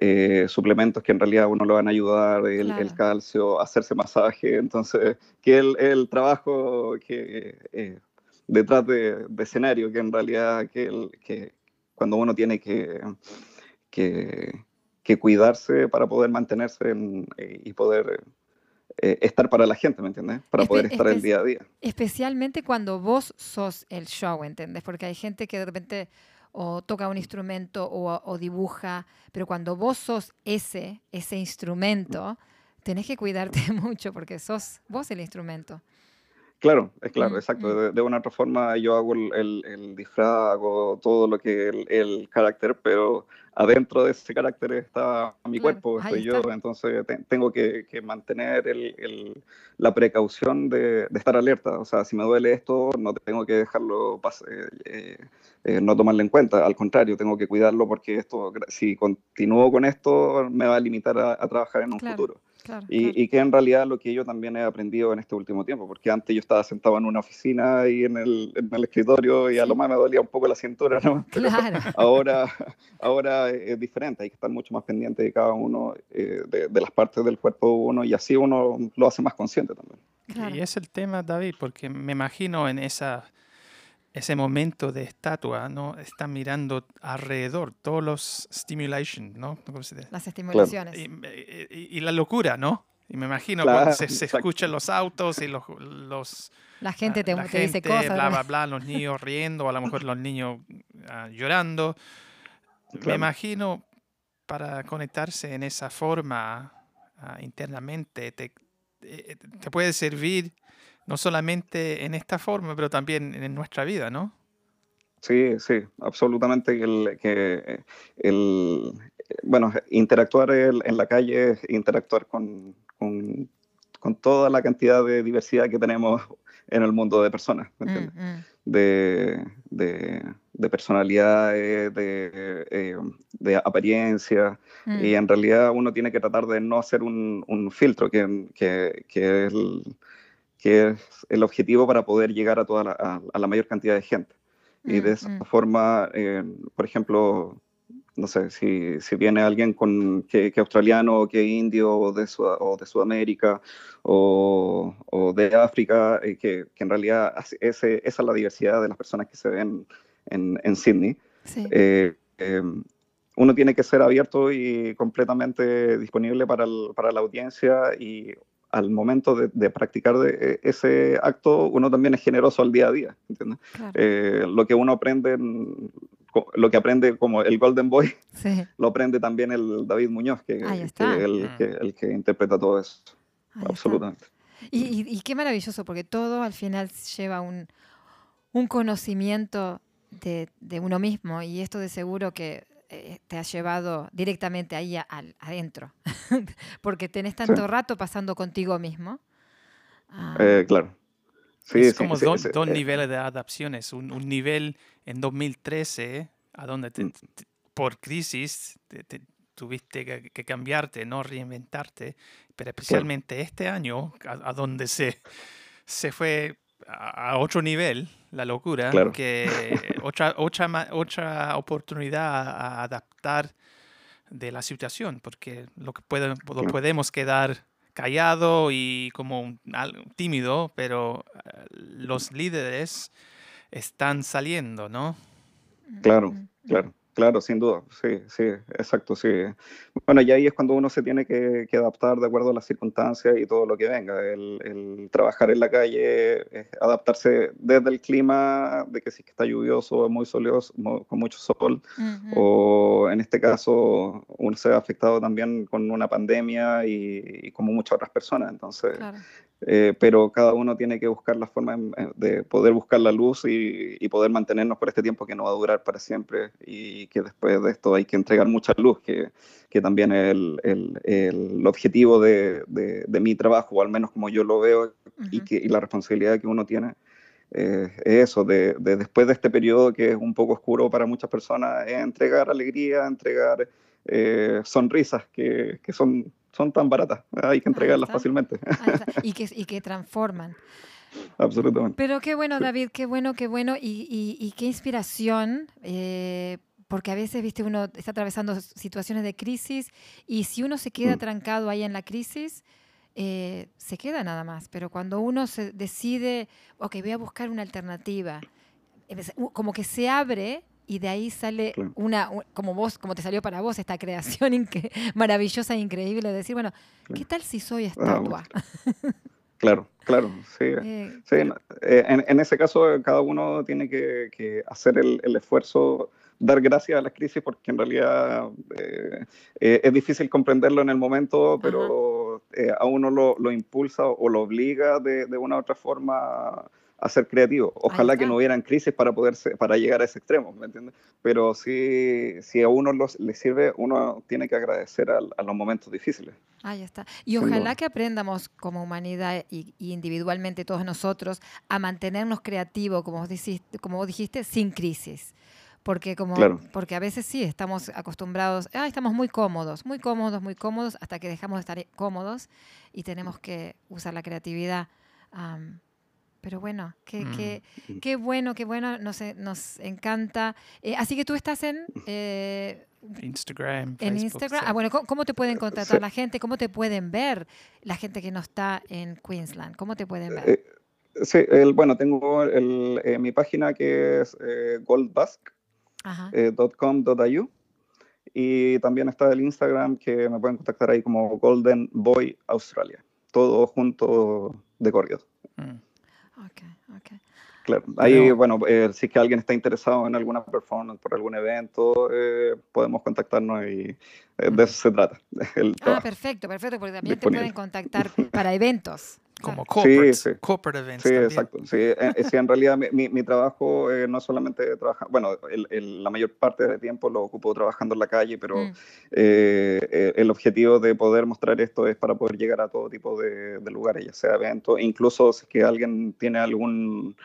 eh, suplementos que en realidad a uno le van a ayudar, el, calcio, hacerse masaje, entonces que el, el trabajo que eh, detrás de, de escenario, que en realidad que, el, que cuando uno tiene que, que, que cuidarse para poder mantenerse en- eh, y poder eh, estar para la gente, ¿me entiendes? Para poder estar el día a día. Especialmente cuando vos sos el show, ¿entendés? Porque hay gente que de repente o toca un instrumento o, o dibuja, pero cuando vos sos ese, ese instrumento, tenés que cuidarte mucho porque sos vos el instrumento. Claro, es claro, Mm, exacto. mm. De, de una otra forma yo hago el, el- el disfraz, hago todo lo que el, el carácter, pero adentro de ese carácter está mi Claro, cuerpo, estoy yo, entonces te- tengo que, que mantener el- el- la precaución de, de estar alerta. O sea, si me duele esto, no tengo que dejarlo, pas- eh, eh, eh, no tomarlo en cuenta, al contrario, tengo que cuidarlo porque esto, si continúo con esto, me va a limitar a, a trabajar en un Claro. futuro. Claro, Y, claro. y que en realidad lo que yo también he aprendido en este último tiempo, porque antes yo estaba sentado en una oficina y en el, en el escritorio y a lo más me dolía un poco la cintura, ¿no? Pero Claro. ahora, ahora es diferente, hay que estar mucho más pendiente de cada uno, eh, de, de las partes del cuerpo de uno y así uno lo hace más consciente también. claro. Y es el tema, David, porque me imagino en esa, ese momento de estatua, ¿no? Están mirando alrededor todos los stimulation, ¿no? ¿Cómo se dice? Las estimulaciones. Y, y- y la locura, ¿no? Y me imagino cuando Claro, se, se exacto. escuchan los autos y los, los La gente ah, te, la te dice gente, cosas. bla, bla, bla, los niños riendo, a lo mejor los niños ah, llorando. Me Claro. imagino para conectarse en esa forma ah, internamente, te, eh, te puede servir no solamente en esta forma, pero también en nuestra vida, ¿no? Sí, sí, absolutamente. que El, que el, bueno, interactuar en la calle es interactuar con, con, con toda la cantidad de diversidad que tenemos en el mundo de personas, ¿me Mm, entiendes? mm. de, de, de personalidades, de, eh, de apariencia, Mm. y en realidad uno tiene que tratar de no hacer un, un filtro, que, que, que es el, que es el objetivo para poder llegar a, toda la, a, a la mayor cantidad de gente. Y de Mm, esa mm. forma, eh, por ejemplo, no sé, si, si viene alguien con, que, que australiano, o que indio, o de, Sud- o de Sudamérica, o, o de África, eh, que, que en realidad ese, esa es la diversidad de las personas que se ven en, en Sydney. Sí. Eh, eh, uno tiene que ser abierto y completamente disponible para, el- para la audiencia y al momento de, de practicar de- e, ese acto, uno también es generoso al día a día, ¿entiendes? claro. Eh, lo que uno aprende lo que aprende como el Golden Boy, Sí. lo aprende también el David Muñoz, que, que está. el, que, el que interpreta todo eso, Ahí absolutamente. Y, y- y qué maravilloso, porque todo al final lleva un, un conocimiento de, de uno mismo y esto de seguro que eh, te ha llevado directamente ahí a- al- adentro, porque tenés tanto Sí. rato pasando contigo mismo. Ah, Eh, claro. Sí, es sí, como sí, dos, sí, dos eh, niveles de adaptaciones. Un, un nivel en 2013, a donde te- Mm. te- por crisis te- te tuviste que, que cambiarte, no reinventarte, pero especialmente este año, a, a donde se, se fue a, a otro nivel la locura, Claro. que otra, otra, ma- otra oportunidad a, adaptar de la situación, porque lo que puede, lo Claro. podemos quedar callado y como un- algo tímido, pero eh, los líderes están saliendo, ¿no? Claro, claro, claro, sin duda, sí, sí, exacto, sí. Bueno, y ahí es cuando uno se tiene que, que adaptar de acuerdo a las circunstancias y todo lo que venga. El, el trabajar en la calle, es adaptarse desde el clima, de que si está lluvioso, muy soleoso, con mucho sol, ujú. o en este caso uno se ve afectado también con una pandemia y, y como muchas otras personas, entonces... Claro. Eh, pero cada uno tiene que buscar la forma de poder buscar la luz y, y poder mantenernos por este tiempo que no va a durar para siempre y que después de esto hay que entregar mucha luz, que, que también es el, el- el objetivo de, de- de mi trabajo, o al menos como yo lo veo, y, Ujú. que, y la responsabilidad que uno tiene. eh, es eso, de, de después de este periodo que es un poco oscuro para muchas personas, es entregar alegría, entregar eh, sonrisas que, que son, son tan baratas, hay que entregarlas fácilmente. Y, que, y que transforman. absolutamente. Pero qué bueno, David, qué bueno, qué bueno. Y, y- y qué inspiración, eh, porque a veces, viste, uno está atravesando situaciones de crisis y si uno se queda Mm. trancado ahí en la crisis, eh, se queda nada más. Pero cuando uno se decide, ok, voy a buscar una alternativa, u- como que se abre y de ahí sale Claro. una, como vos, como te salió para vos esta creación maravillosa e increíble de decir, bueno, ¿qué tal si soy estatua? Claro, claro, sí. Eh, Sí, eh, en, en ese caso eh, cada uno tiene que, que hacer el, el esfuerzo, dar gracias a las crisis porque en realidad eh, eh, es difícil comprenderlo en el momento, pero eh, a uno lo, lo impulsa o lo obliga de, de una u otra forma a ser creativo. Ojalá que no hubieran crisis para poder ser- para llegar a ese extremo, ¿me entiendes? Pero sí, si a uno los, le sirve, uno tiene que agradecer al- a, los momentos difíciles. Ahí está. Y ojalá que aprendamos como humanidad y, y individualmente todos nosotros a mantenernos creativos, como vos dijiste, como vos dijiste sin crisis. Porque, como, Claro. porque a veces sí, estamos acostumbrados, ah, estamos muy cómodos, muy cómodos, muy cómodos, hasta que dejamos de estar cómodos y tenemos que usar la creatividad. am, pero bueno, qué, Mm. qué, qué bueno, qué bueno, nos, nos encanta. Eh, así que tú estás en, eh, Instagram, en Facebook, Instagram. sí. Ah, bueno, ¿cómo, cómo te pueden contratar sí. la gente? ¿Cómo te pueden ver la gente que no está en Queensland? ¿Cómo te pueden ver? Eh, sí, el, bueno, tengo el, eh, mi página que es eh, Ajá. goldbusk.com.au y también está el Instagram que me pueden contactar ahí como Golden Boy Australia. Todo junto de corrido. Mm. Ok, ok. Claro. Ahí, Bueno. bueno, eh, si es que alguien está interesado en alguna performance, por algún evento, eh, podemos contactarnos y eh, de eso se trata. Ah, perfecto, perfecto, porque también te pueden contactar para eventos. Como corporate, sí. corporate events Sí, también. exacto. Sí, eh, eh, sí, en realidad mi, mi- trabajo eh, no es solamente trabajar, bueno, el- el- la mayor parte del tiempo lo ocupo trabajando en la calle, pero Mm, eh, el objetivo de poder mostrar esto es para poder llegar a todo tipo de, de lugares, ya sea eventos, incluso si es que alguien tiene algún,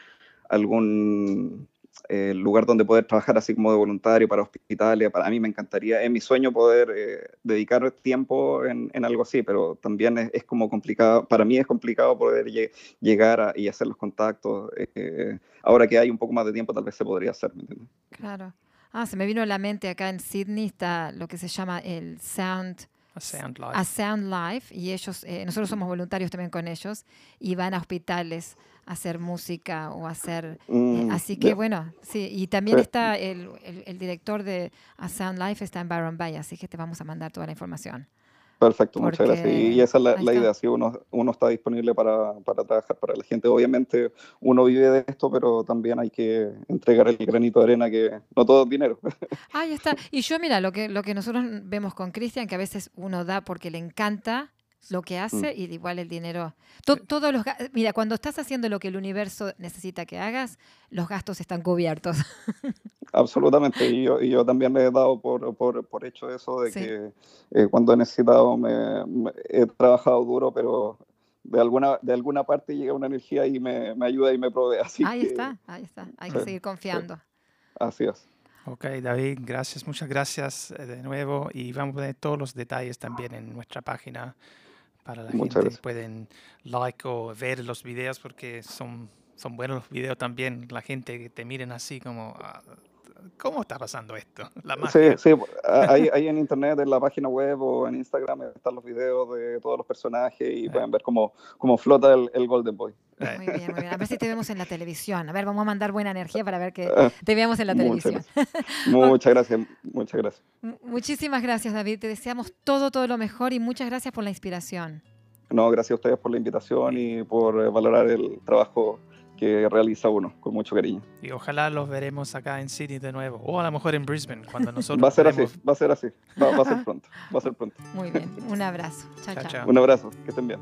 algún eh, lugar donde poder trabajar así como de voluntario para hospitales, para a mí me encantaría, es mi sueño poder eh, dedicar tiempo en, en algo así, pero también es, es como complicado, para mí es complicado poder lle- llegar a- y hacer los contactos. eh, ahora que hay un poco más de tiempo tal vez se podría hacer, ¿me entiendes? claro. Ah, se me vino a la mente acá en Sydney está lo que se llama el Sound A Sound Life. a Sound Life y ellos, eh, nosotros somos voluntarios también con ellos y van a hospitales hacer música o hacer... eh, Mm, así que bueno, sí, y también Sí. está el, el- el director de A Sound Life está en Byron Bay, así que te vamos a mandar toda la información Perfecto, muchas gracias. Y, esa es la, idea, si uno, uno está disponible para, para trabajar para la gente. Obviamente uno vive de esto, pero también hay que entregar el granito de arena que no todo es dinero. Ahí está. Y yo, mira, lo que, lo que nosotros vemos con Cristian, que a veces uno da porque le encanta lo que hace y igual el dinero. to- todos los Mira, cuando estás haciendo lo que el universo necesita que hagas, los gastos están cubiertos. Absolutamente, y yo, y yo también le he dado por, por, por hecho eso de Sí. que eh, cuando he necesitado me, me- he trabajado duro, pero de alguna, de alguna parte llega una energía y me, me ayuda y me provee. Así ahí que, está, ahí está. Hay que sí, seguir confiando. Así es. Ok, David, gracias, muchas gracias eh, de nuevo y vamos a poner todos los detalles también en nuestra página para la Muchas gente gracias. pueden like o ver los videos porque son, son buenos los videos también, la gente que te miren así como, ah, ¿cómo está pasando esto? La Sí, sí, ahí, ahí en internet, en la página web o en Instagram están los videos de todos los personajes y pueden ver cómo, cómo flota el, el Golden Boy. Eh, Muy bien, muy bien. A ver si te vemos en la televisión. A ver, vamos a mandar buena energía para ver que Ah, te veamos en la televisión. Muchas gracias, muchas gracias. Muchísimas gracias, David. Te deseamos todo, todo lo mejor y muchas gracias por la inspiración. No, gracias a ustedes por la invitación y por eh, valorar el trabajo que realiza uno con mucho cariño. Y ojalá los veremos acá en Sydney de nuevo o a lo mejor en Brisbane cuando nosotros Va a ser así, podemos- va a ser así, va, va a ser pronto, va a ser pronto. Muy bien. Un abrazo. Chao, Chao, chao. chao. Un abrazo, que estén bien.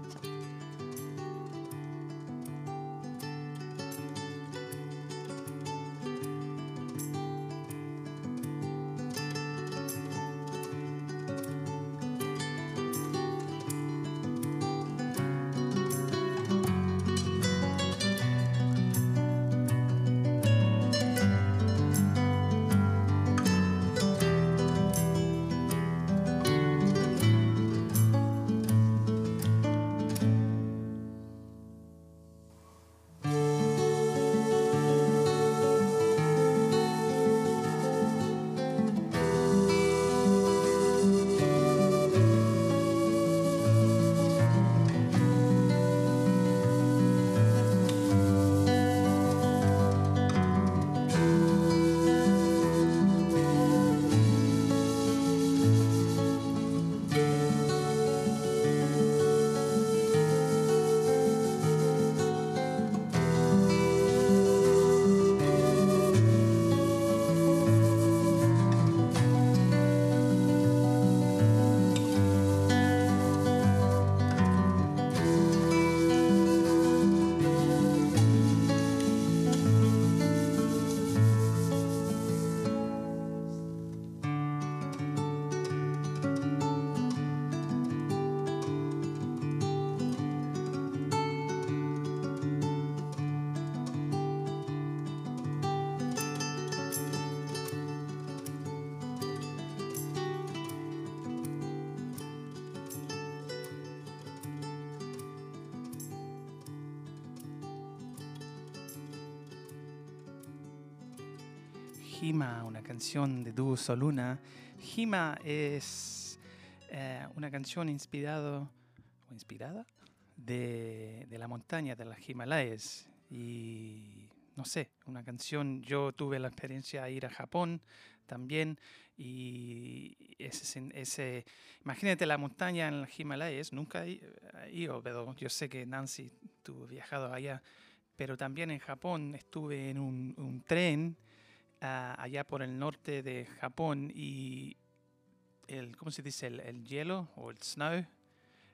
Hima, una canción de dúo Soluna. Hima es eh, una canción inspirado o inspirada de, la montaña de las Himalayas y no sé, una canción. Yo tuve la experiencia de ir a Japón también y ese, ese imagínate la montaña en las Himalayas. Nunca he ido, pero yo sé que Nancy tú viajado allá. Pero también en Japón estuve en un tren ah, allá por el norte de Japón y el, ¿cómo se dice? El, el hielo o el snow.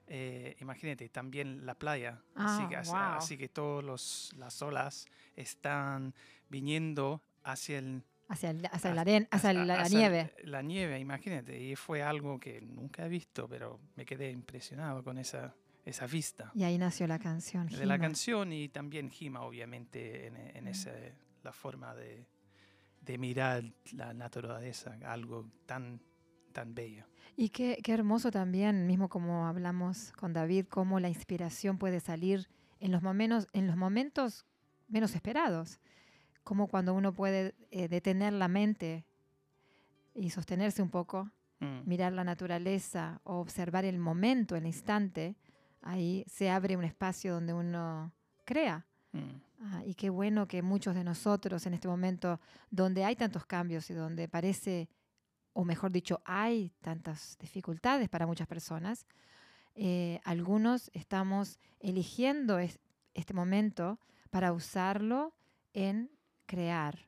eh, imagínate, también la playa. así, Ah, que, así- wow. así que todas las olas están viniendo hacia el, Hacia, el- hacia, Hacia- la, aren- hacia hacia- la, la nieve. La nieve, imagínate. Y fue algo que nunca he visto, pero me quedé impresionado con esa, esa vista Y ahí nació la canción. de la Hima. canción y también Hima, obviamente, en, en Mm. ese, la forma de, de mirar la naturaleza, algo tan, tan bello. Y qué, qué hermoso también, mismo como hablamos con David, cómo la inspiración puede salir en los momentos, en los momentos menos esperados. Como cuando uno puede eh, detener la mente y sostenerse un poco, Mm, mirar la naturaleza o observar el momento, el instante, ahí se abre un espacio donde uno crea. mm, Ah, y qué bueno que muchos de nosotros en este momento, donde hay tantos cambios y donde parece o mejor dicho, hay tantas dificultades para muchas personas, eh, algunos estamos eligiendo este momento para usarlo en crear,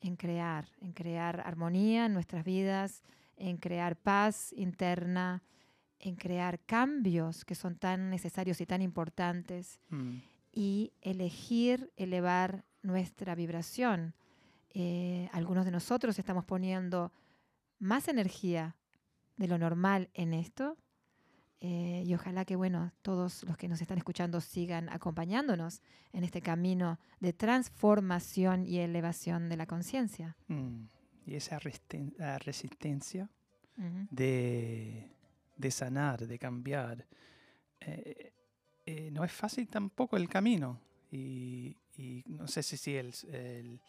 en crear, en crear armonía en nuestras vidas, en crear paz interna, en crear cambios que son tan necesarios y tan importantes Mm. Y elegir elevar nuestra vibración. Eh, algunos de nosotros estamos poniendo más energía de lo normal en esto eh, y ojalá que bueno todos los que nos están escuchando sigan acompañándonos en este camino de transformación y elevación de la conciencia. Mm. Y esa resisten- resistencia de sanar, de cambiar, eh, eh, no es fácil tampoco el camino. Y, y no sé si, si el, el,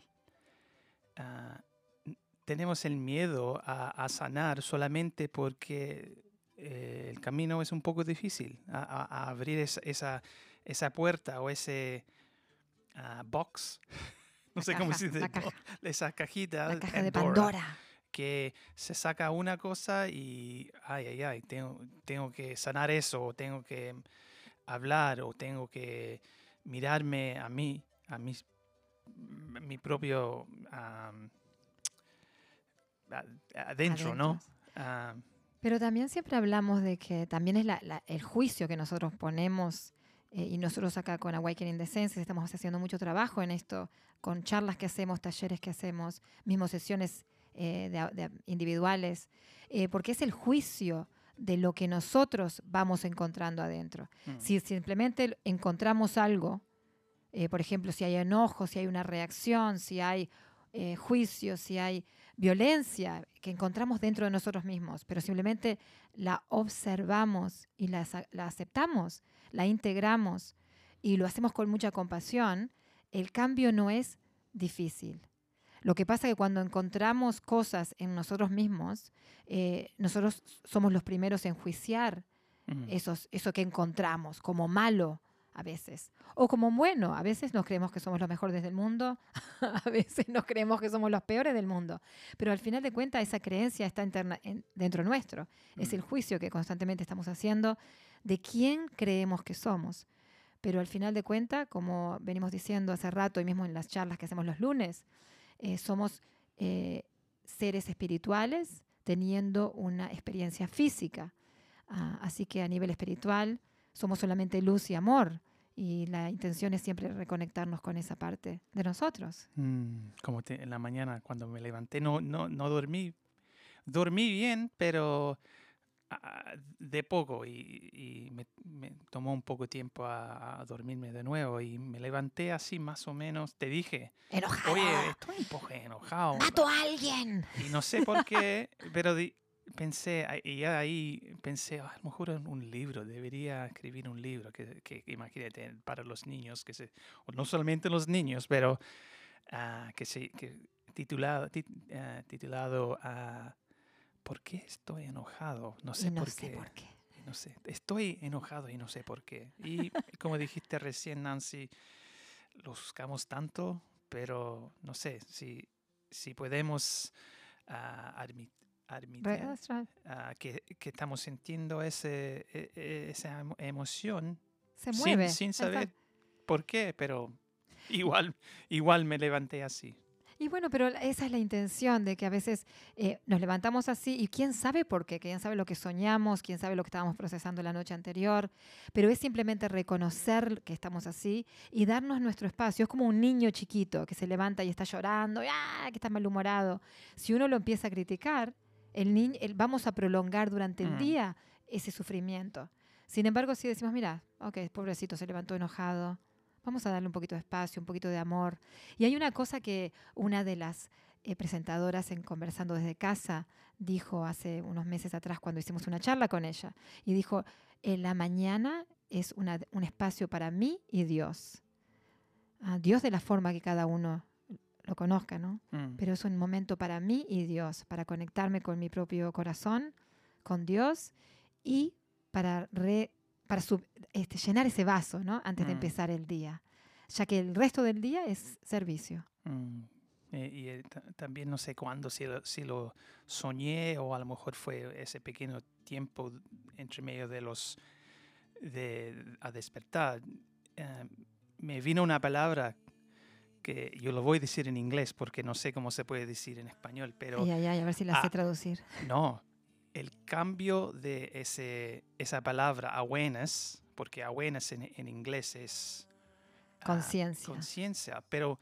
n- tenemos el miedo a, a sanar solamente porque eh, el camino es un poco difícil, a, a- a abrir esa, esa, esa puerta o ese ah, box. No La sé cómo se dice. la caja. Esa cajita. La caja de Pandora Pandora. que se saca una cosa y, ay, ay, ay, tengo, tengo que sanar eso, o tengo que hablar, o tengo que mirarme a mí, a mis- mi propio adentro, ¿no? Am, Pero también siempre hablamos de que también es la- la- el juicio que nosotros ponemos eh, y nosotros acá con Awakening the Senses estamos haciendo mucho trabajo en esto, con charlas que hacemos, talleres que hacemos, mismos sesiones eh, de, de individuales, eh, porque es el juicio de lo que nosotros vamos encontrando adentro. mm, Si simplemente encontramos algo, eh, por ejemplo, si hay enojo, si hay una reacción, si hay eh, juicio, si hay violencia que encontramos dentro de nosotros mismos, pero simplemente la observamos y la, aceptamos, la integramos y lo hacemos con mucha compasión, el cambio no es difícil. Lo que pasa es que cuando encontramos cosas en nosotros mismos, eh, nosotros somos los primeros en juiciar mm, esos, eso que encontramos como malo a veces, o como bueno, a veces nos creemos que somos los mejores del mundo, a veces nos creemos que somos los peores del mundo, pero al final de cuentas esa creencia está interna, en- dentro nuestro, es mm, el juicio que constantemente estamos haciendo de quién creemos que somos. Pero al final de cuentas, como venimos diciendo hace rato y mismo en las charlas que hacemos los lunes, eh, somos eh, seres espirituales teniendo una experiencia física. Ah, así que a nivel espiritual somos solamente luz y amor. Y la intención es siempre reconectarnos con esa parte de nosotros. mm, como te- en la mañana cuando me levanté, no, no, no dormí, dormí bien, pero de poco y, y me, me tomó un poco tiempo a, a dormirme de nuevo y me levanté así más o menos, te dije, ¡Enojado! oye, estoy un poco enojado ¡Mato a alguien! y no sé por qué, pero di- pensé, y ahí pensé, "Ah, a lo mejor en un libro, debería escribir un libro que, que imagínate, para los niños, que se, o no solamente los niños, pero ah, que se que titulado, tit- ah, titulado ah, ¿Por qué estoy enojado? No sé no por sé qué. por qué. No sé, estoy enojado y no sé por qué. Y como dijiste recién, Nancy, lo buscamos tanto, pero no sé, si, si podemos ah, admi- admitir right. ah, que, que estamos sintiendo ese, e- e- esa emo- emoción Se sin- mueve. sin, saber por qué, pero igual, igual me levanté así. Y bueno, pero esa es la intención de que a veces eh, nos levantamos así y quién sabe por qué, quién sabe lo que soñamos, quién sabe lo que estábamos procesando la noche anterior, pero es simplemente reconocer que estamos así y darnos nuestro espacio. Es como un niño chiquito que se levanta y está llorando, y, ¡ah! que está malhumorado. Si uno lo empieza a criticar, el niño, el- vamos a prolongar durante el Mm. día ese sufrimiento. Sin embargo, si decimos, mira, ok, pobrecito, se levantó enojado, vamos a darle un poquito de espacio, un poquito de amor. Y hay una cosa que una de las eh, presentadoras en Conversando desde casa dijo hace unos meses atrás cuando hicimos una charla con ella. Y dijo, en la mañana es una- un espacio para mí y Dios. Ah, Dios de la forma que cada uno lo conozca, ¿no? Mm, Pero es un momento para mí y Dios, para conectarme con mi propio corazón, con Dios y para, re- para sub- este, llenar ese vaso, ¿no? Antes de Mm. empezar el día. Ya que el resto del día es servicio. mm. Eh, y eh, ta- también no sé cuándo, si lo, si lo soñé o a lo mejor fue ese pequeño tiempo entre medio de los de a despertar. eh, me vino una palabra que yo lo voy a decir en inglés porque no sé cómo se puede decir en español, pero Ay, ay, ay, a ver si la sé traducir. no, el cambio de ese, esa palabra awareness, porque awareness en, en inglés es ah, Conciencia. conciencia, pero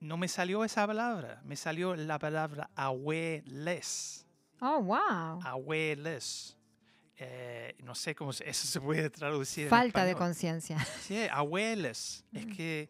no me salió esa palabra, me salió la palabra awareness, Oh, wow. awareness. Eh, no sé cómo eso se puede traducir. en Falta de conciencia. Sí. Es Mm. que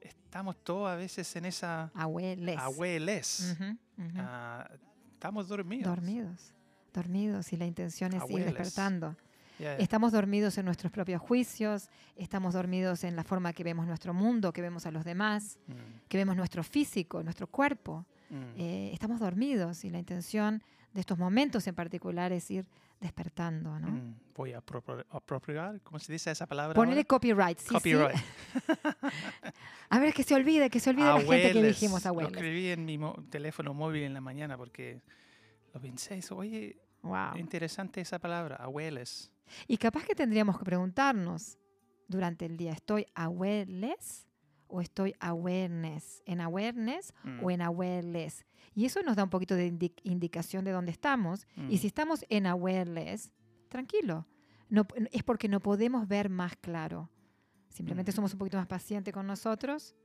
estamos todos a veces en esa Abueles. abueles. Ujú, ujú. Ah, estamos dormidos. Dormidos. Dormidos y la intención es ir Abueles. despertando. Yeah. Estamos dormidos en nuestros propios juicios, estamos dormidos en la forma que vemos nuestro mundo, que vemos a los demás, Mm, que vemos nuestro físico, nuestro cuerpo. mm. Eh, estamos dormidos y la intención de estos momentos en particular es ir despertando, ¿no? Mm, Voy a apropri- apropiar, ¿cómo se dice esa palabra? Ponerle copyright, sí, sí. Copyright. A ver, que se olvide, que se olvide la gente que Abueles. dijimos Lo abuelos. escribí en mi teléfono móvil en la mañana porque lo pensé. eso, Oye, Wow. interesante esa palabra, abueles. Y capaz que tendríamos que preguntarnos durante el día, ¿estoy awareness o estoy awareness? ¿En awareness Mm, o en awareness? Y eso nos da un poquito de indi- indicación de dónde estamos. Y mm, si estamos en awareness, tranquilo. No, es porque no podemos ver más claro. Simplemente Mm. somos un poquito más pacientes con nosotros.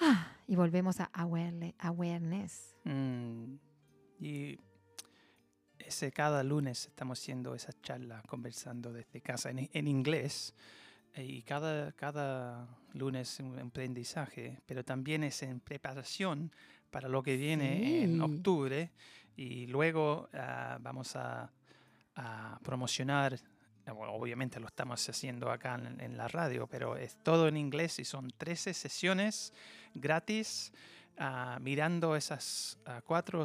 Ah, y volvemos a awarele- awareness. mm, y ese cada lunes estamos haciendo esa charla, conversando desde casa en, en inglés. eh, Y cada, cada lunes un aprendizaje, pero también es en preparación para lo que viene en Sí. octubre. Y luego ah, vamos a, a promocionar, bueno, obviamente lo estamos haciendo acá en, en la radio, pero es todo en inglés y son 13 sesiones gratis ah, mirando esas ah, cuatro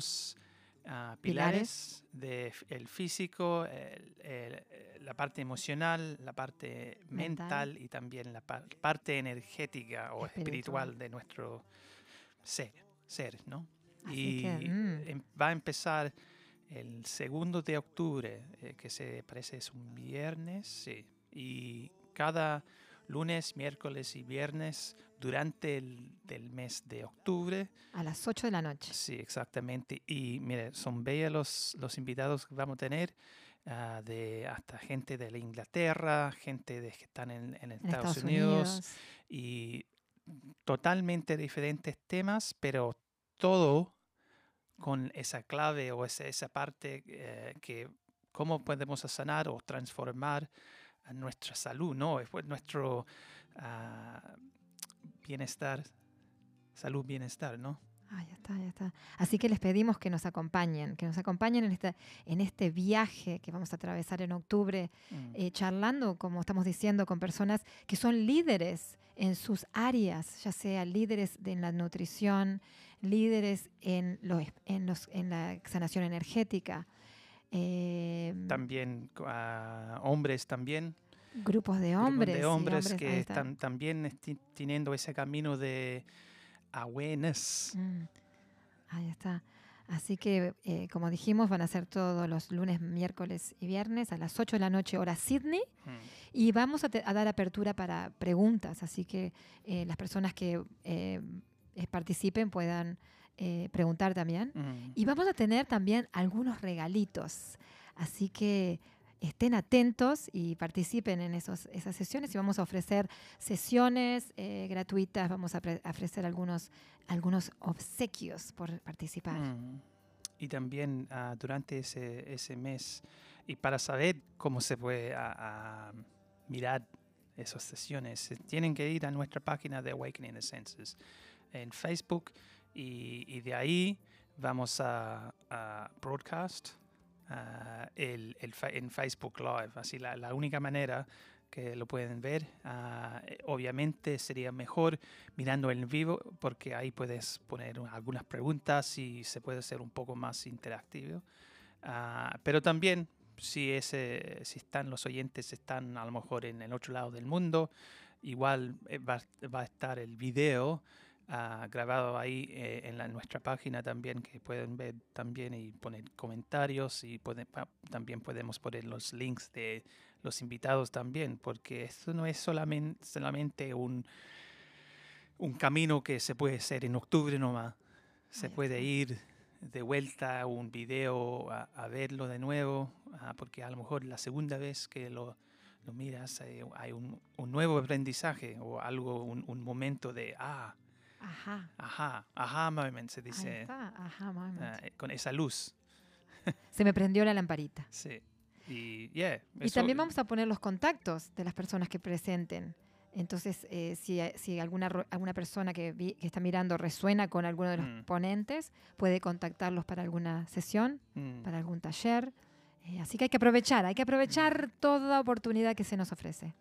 ah, pilares, del físico, el- el- eh, la parte emocional, la parte Mental. mental, y también la par- parte energética o Espiritual. espiritual de nuestro ser, ser ¿no? Así y que, mm. em- va a empezar el segundo de octubre, eh, que se parece es un viernes, sí. Y cada lunes, miércoles y viernes durante el del mes de octubre. A las 8 de la noche. Sí, exactamente. Y mire, son bellos los, los invitados que vamos a tener. ah, de hasta gente de la Inglaterra, gente de que están en, en En Estados, Estados Unidos, Unidos. y totalmente diferentes temas, pero todo con esa clave o esa, esa parte eh, que cómo podemos sanar o transformar nuestra salud, ¿no? Es pues nuestro ah, bienestar, salud, bienestar, ¿no? Ah, ya está, ya está. Así que les pedimos que nos acompañen, que nos acompañen en este, en este viaje que vamos a atravesar en octubre, Mm. eh, charlando, como estamos diciendo, con personas que son líderes en sus áreas, ya sea líderes de, en la nutrición, líderes en, lo es- en, los, en la sanación energética, eh, También ah, hombres también. Grupos de grupos hombres. de y hombres, ahí que está. están también esti- teniendo ese camino de awareness. Mm, Ahí está. Así que, eh, como dijimos, van a ser todos los lunes, miércoles y viernes a las 8 de la noche, hora Sydney. Mm. Y vamos a, te- a dar apertura para preguntas, así que eh, las personas que eh, eh, participen puedan eh, preguntar también. Mm. Y vamos a tener también algunos regalitos, así que estén atentos y participen en esos, esas sesiones y vamos a ofrecer sesiones eh, gratuitas, vamos a, a ofrecer algunos, algunos obsequios por participar. Mm. Y también ah, durante ese, ese mes, y para saber cómo se puede mirar esas sesiones, tienen que ir a nuestra página de Awakening the Senses en Facebook y, y de ahí vamos a, a broadcast ah, el, el en Facebook Live. Así la, la única manera que lo pueden ver, eh, obviamente sería mejor mirando en vivo porque ahí puedes poner un- algunas preguntas y se puede ser un poco más interactivo. Ah, pero también si, ese, si están los oyentes, están a lo mejor en el otro lado del mundo, igual eh, va, va a estar el video ah, grabado ahí eh, en la- nuestra página también, que pueden ver también y poner comentarios y pueden- también podemos poner los links de los invitados también, porque esto no es solamente, solamente un, un camino que se puede hacer en octubre nomás. Se puede ir de vuelta a un video a, a verlo de nuevo, ah, porque a lo mejor la segunda vez que lo, lo miras eh, hay un, un nuevo aprendizaje o algo, un, un momento de, ah, Ajá. ajá, ajá moment, se Ahí dice, está. Ajá, moment. ah, eh, con esa luz. Se me prendió la lamparita. Sí. Y, yeah, Y eso- también vamos a poner los contactos de las personas que presenten. Entonces, eh, si, si alguna, alguna persona que, vi- que está mirando resuena con alguno de los Mm. ponentes, puede contactarlos para alguna sesión, Mm, para algún taller. Eh, así que hay que aprovechar, hay que aprovechar toda oportunidad que se nos ofrece.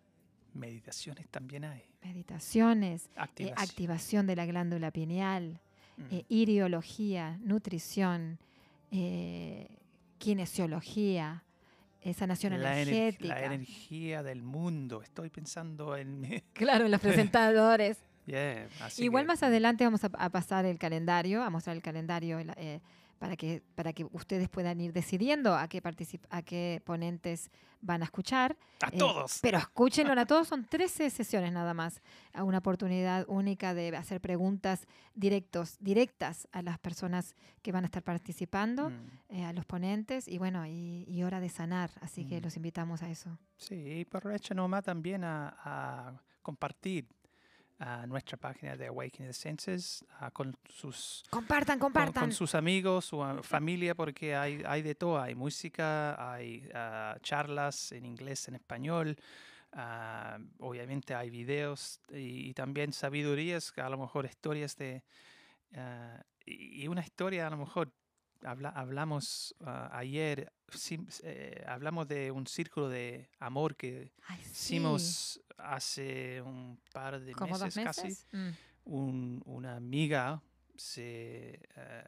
meditaciones también hay. Meditaciones, eh, Activación. de la glándula pineal, Mm, eh, iriología, nutrición, eh, kinesiología, sanación la, ener- energética. la energía del mundo. Estoy pensando en... Claro, en los presentadores. Yeah, Igual que- más adelante vamos a, a pasar el calendario, a mostrar el calendario para, que, para que ustedes puedan ir decidiendo a qué, a qué ponentes van a escuchar. A Eh, todos. Pero escúchenlo a todos, son 13 sesiones nada más. Una oportunidad única de hacer preguntas directos, directas a las personas que van a estar participando, Mm, eh, a los ponentes, y bueno, y, y hora de sanar. Así que Mm. los invitamos a eso. Sí, y nomás también a, a compartir a nuestra página de Awakening the Senses ah, con sus Compartan, con, compartan. con sus amigos, su familia, porque hay, hay de todo. Hay música, hay ah, charlas en inglés, en español. ah, obviamente hay videos y, y también sabidurías, a lo mejor historias de... y una historia, a lo mejor, habla- hablamos ah, ayer, sim- eh, hablamos de un círculo de amor que Ay, sí. hicimos hace un par de ¿Como meses, casi? Mm. un- una amiga se eh,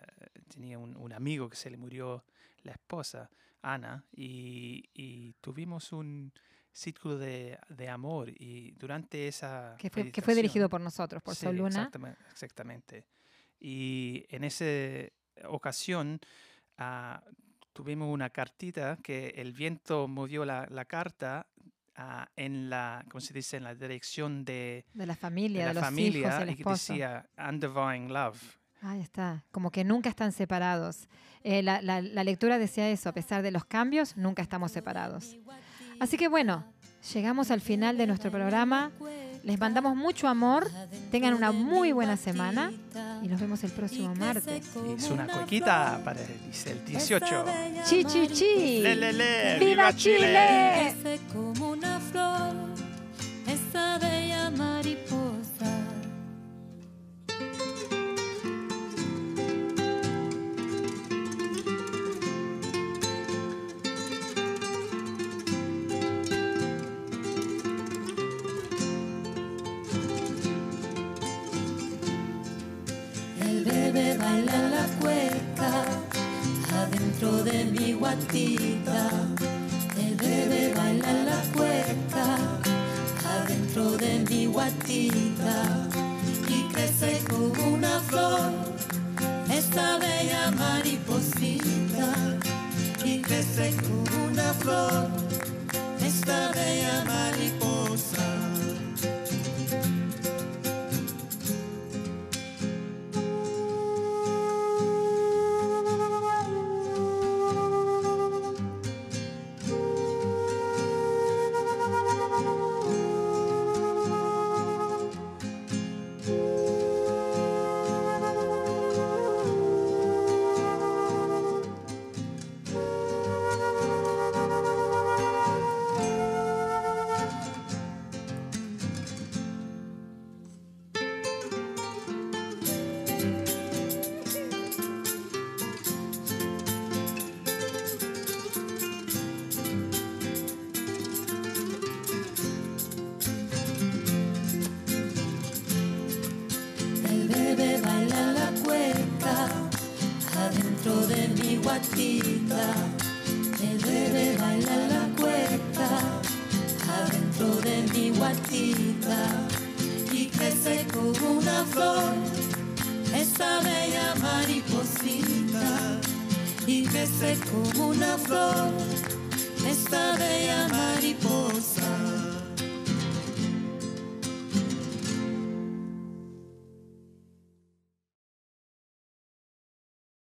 tenía un, un amigo que se le murió la esposa, Ana, y, y tuvimos un círculo de, de amor y durante esa Que fue, que meditación- fue dirigido por nosotros, por Sí, Sol Luna. exactamente, exactamente. Y en esa ocasión ah, tuvimos una cartita que el viento movió la, la carta ah, en la, ¿cómo se dice? En la dirección de, De la familia, de de, la los familia hijos, el y que decía Undivine Love. Ahí está, como que nunca están separados. Eh, la, la- la lectura decía eso, a pesar de los cambios, nunca estamos separados. Así que bueno, llegamos al final de nuestro programa. Les mandamos mucho amor, tengan una muy buena semana y nos vemos el próximo martes. Y es una cuequita para el, dice el 18. Chi, chi, chi. Le, le, le, ¡Viva Chile! Crece Bebé baila la cueca, adentro de mi guatita. El bebé baila la cueca, adentro de mi guatita. Y crece como una flor, esta bella mariposita. Y crece como una flor, esta bella mariposa.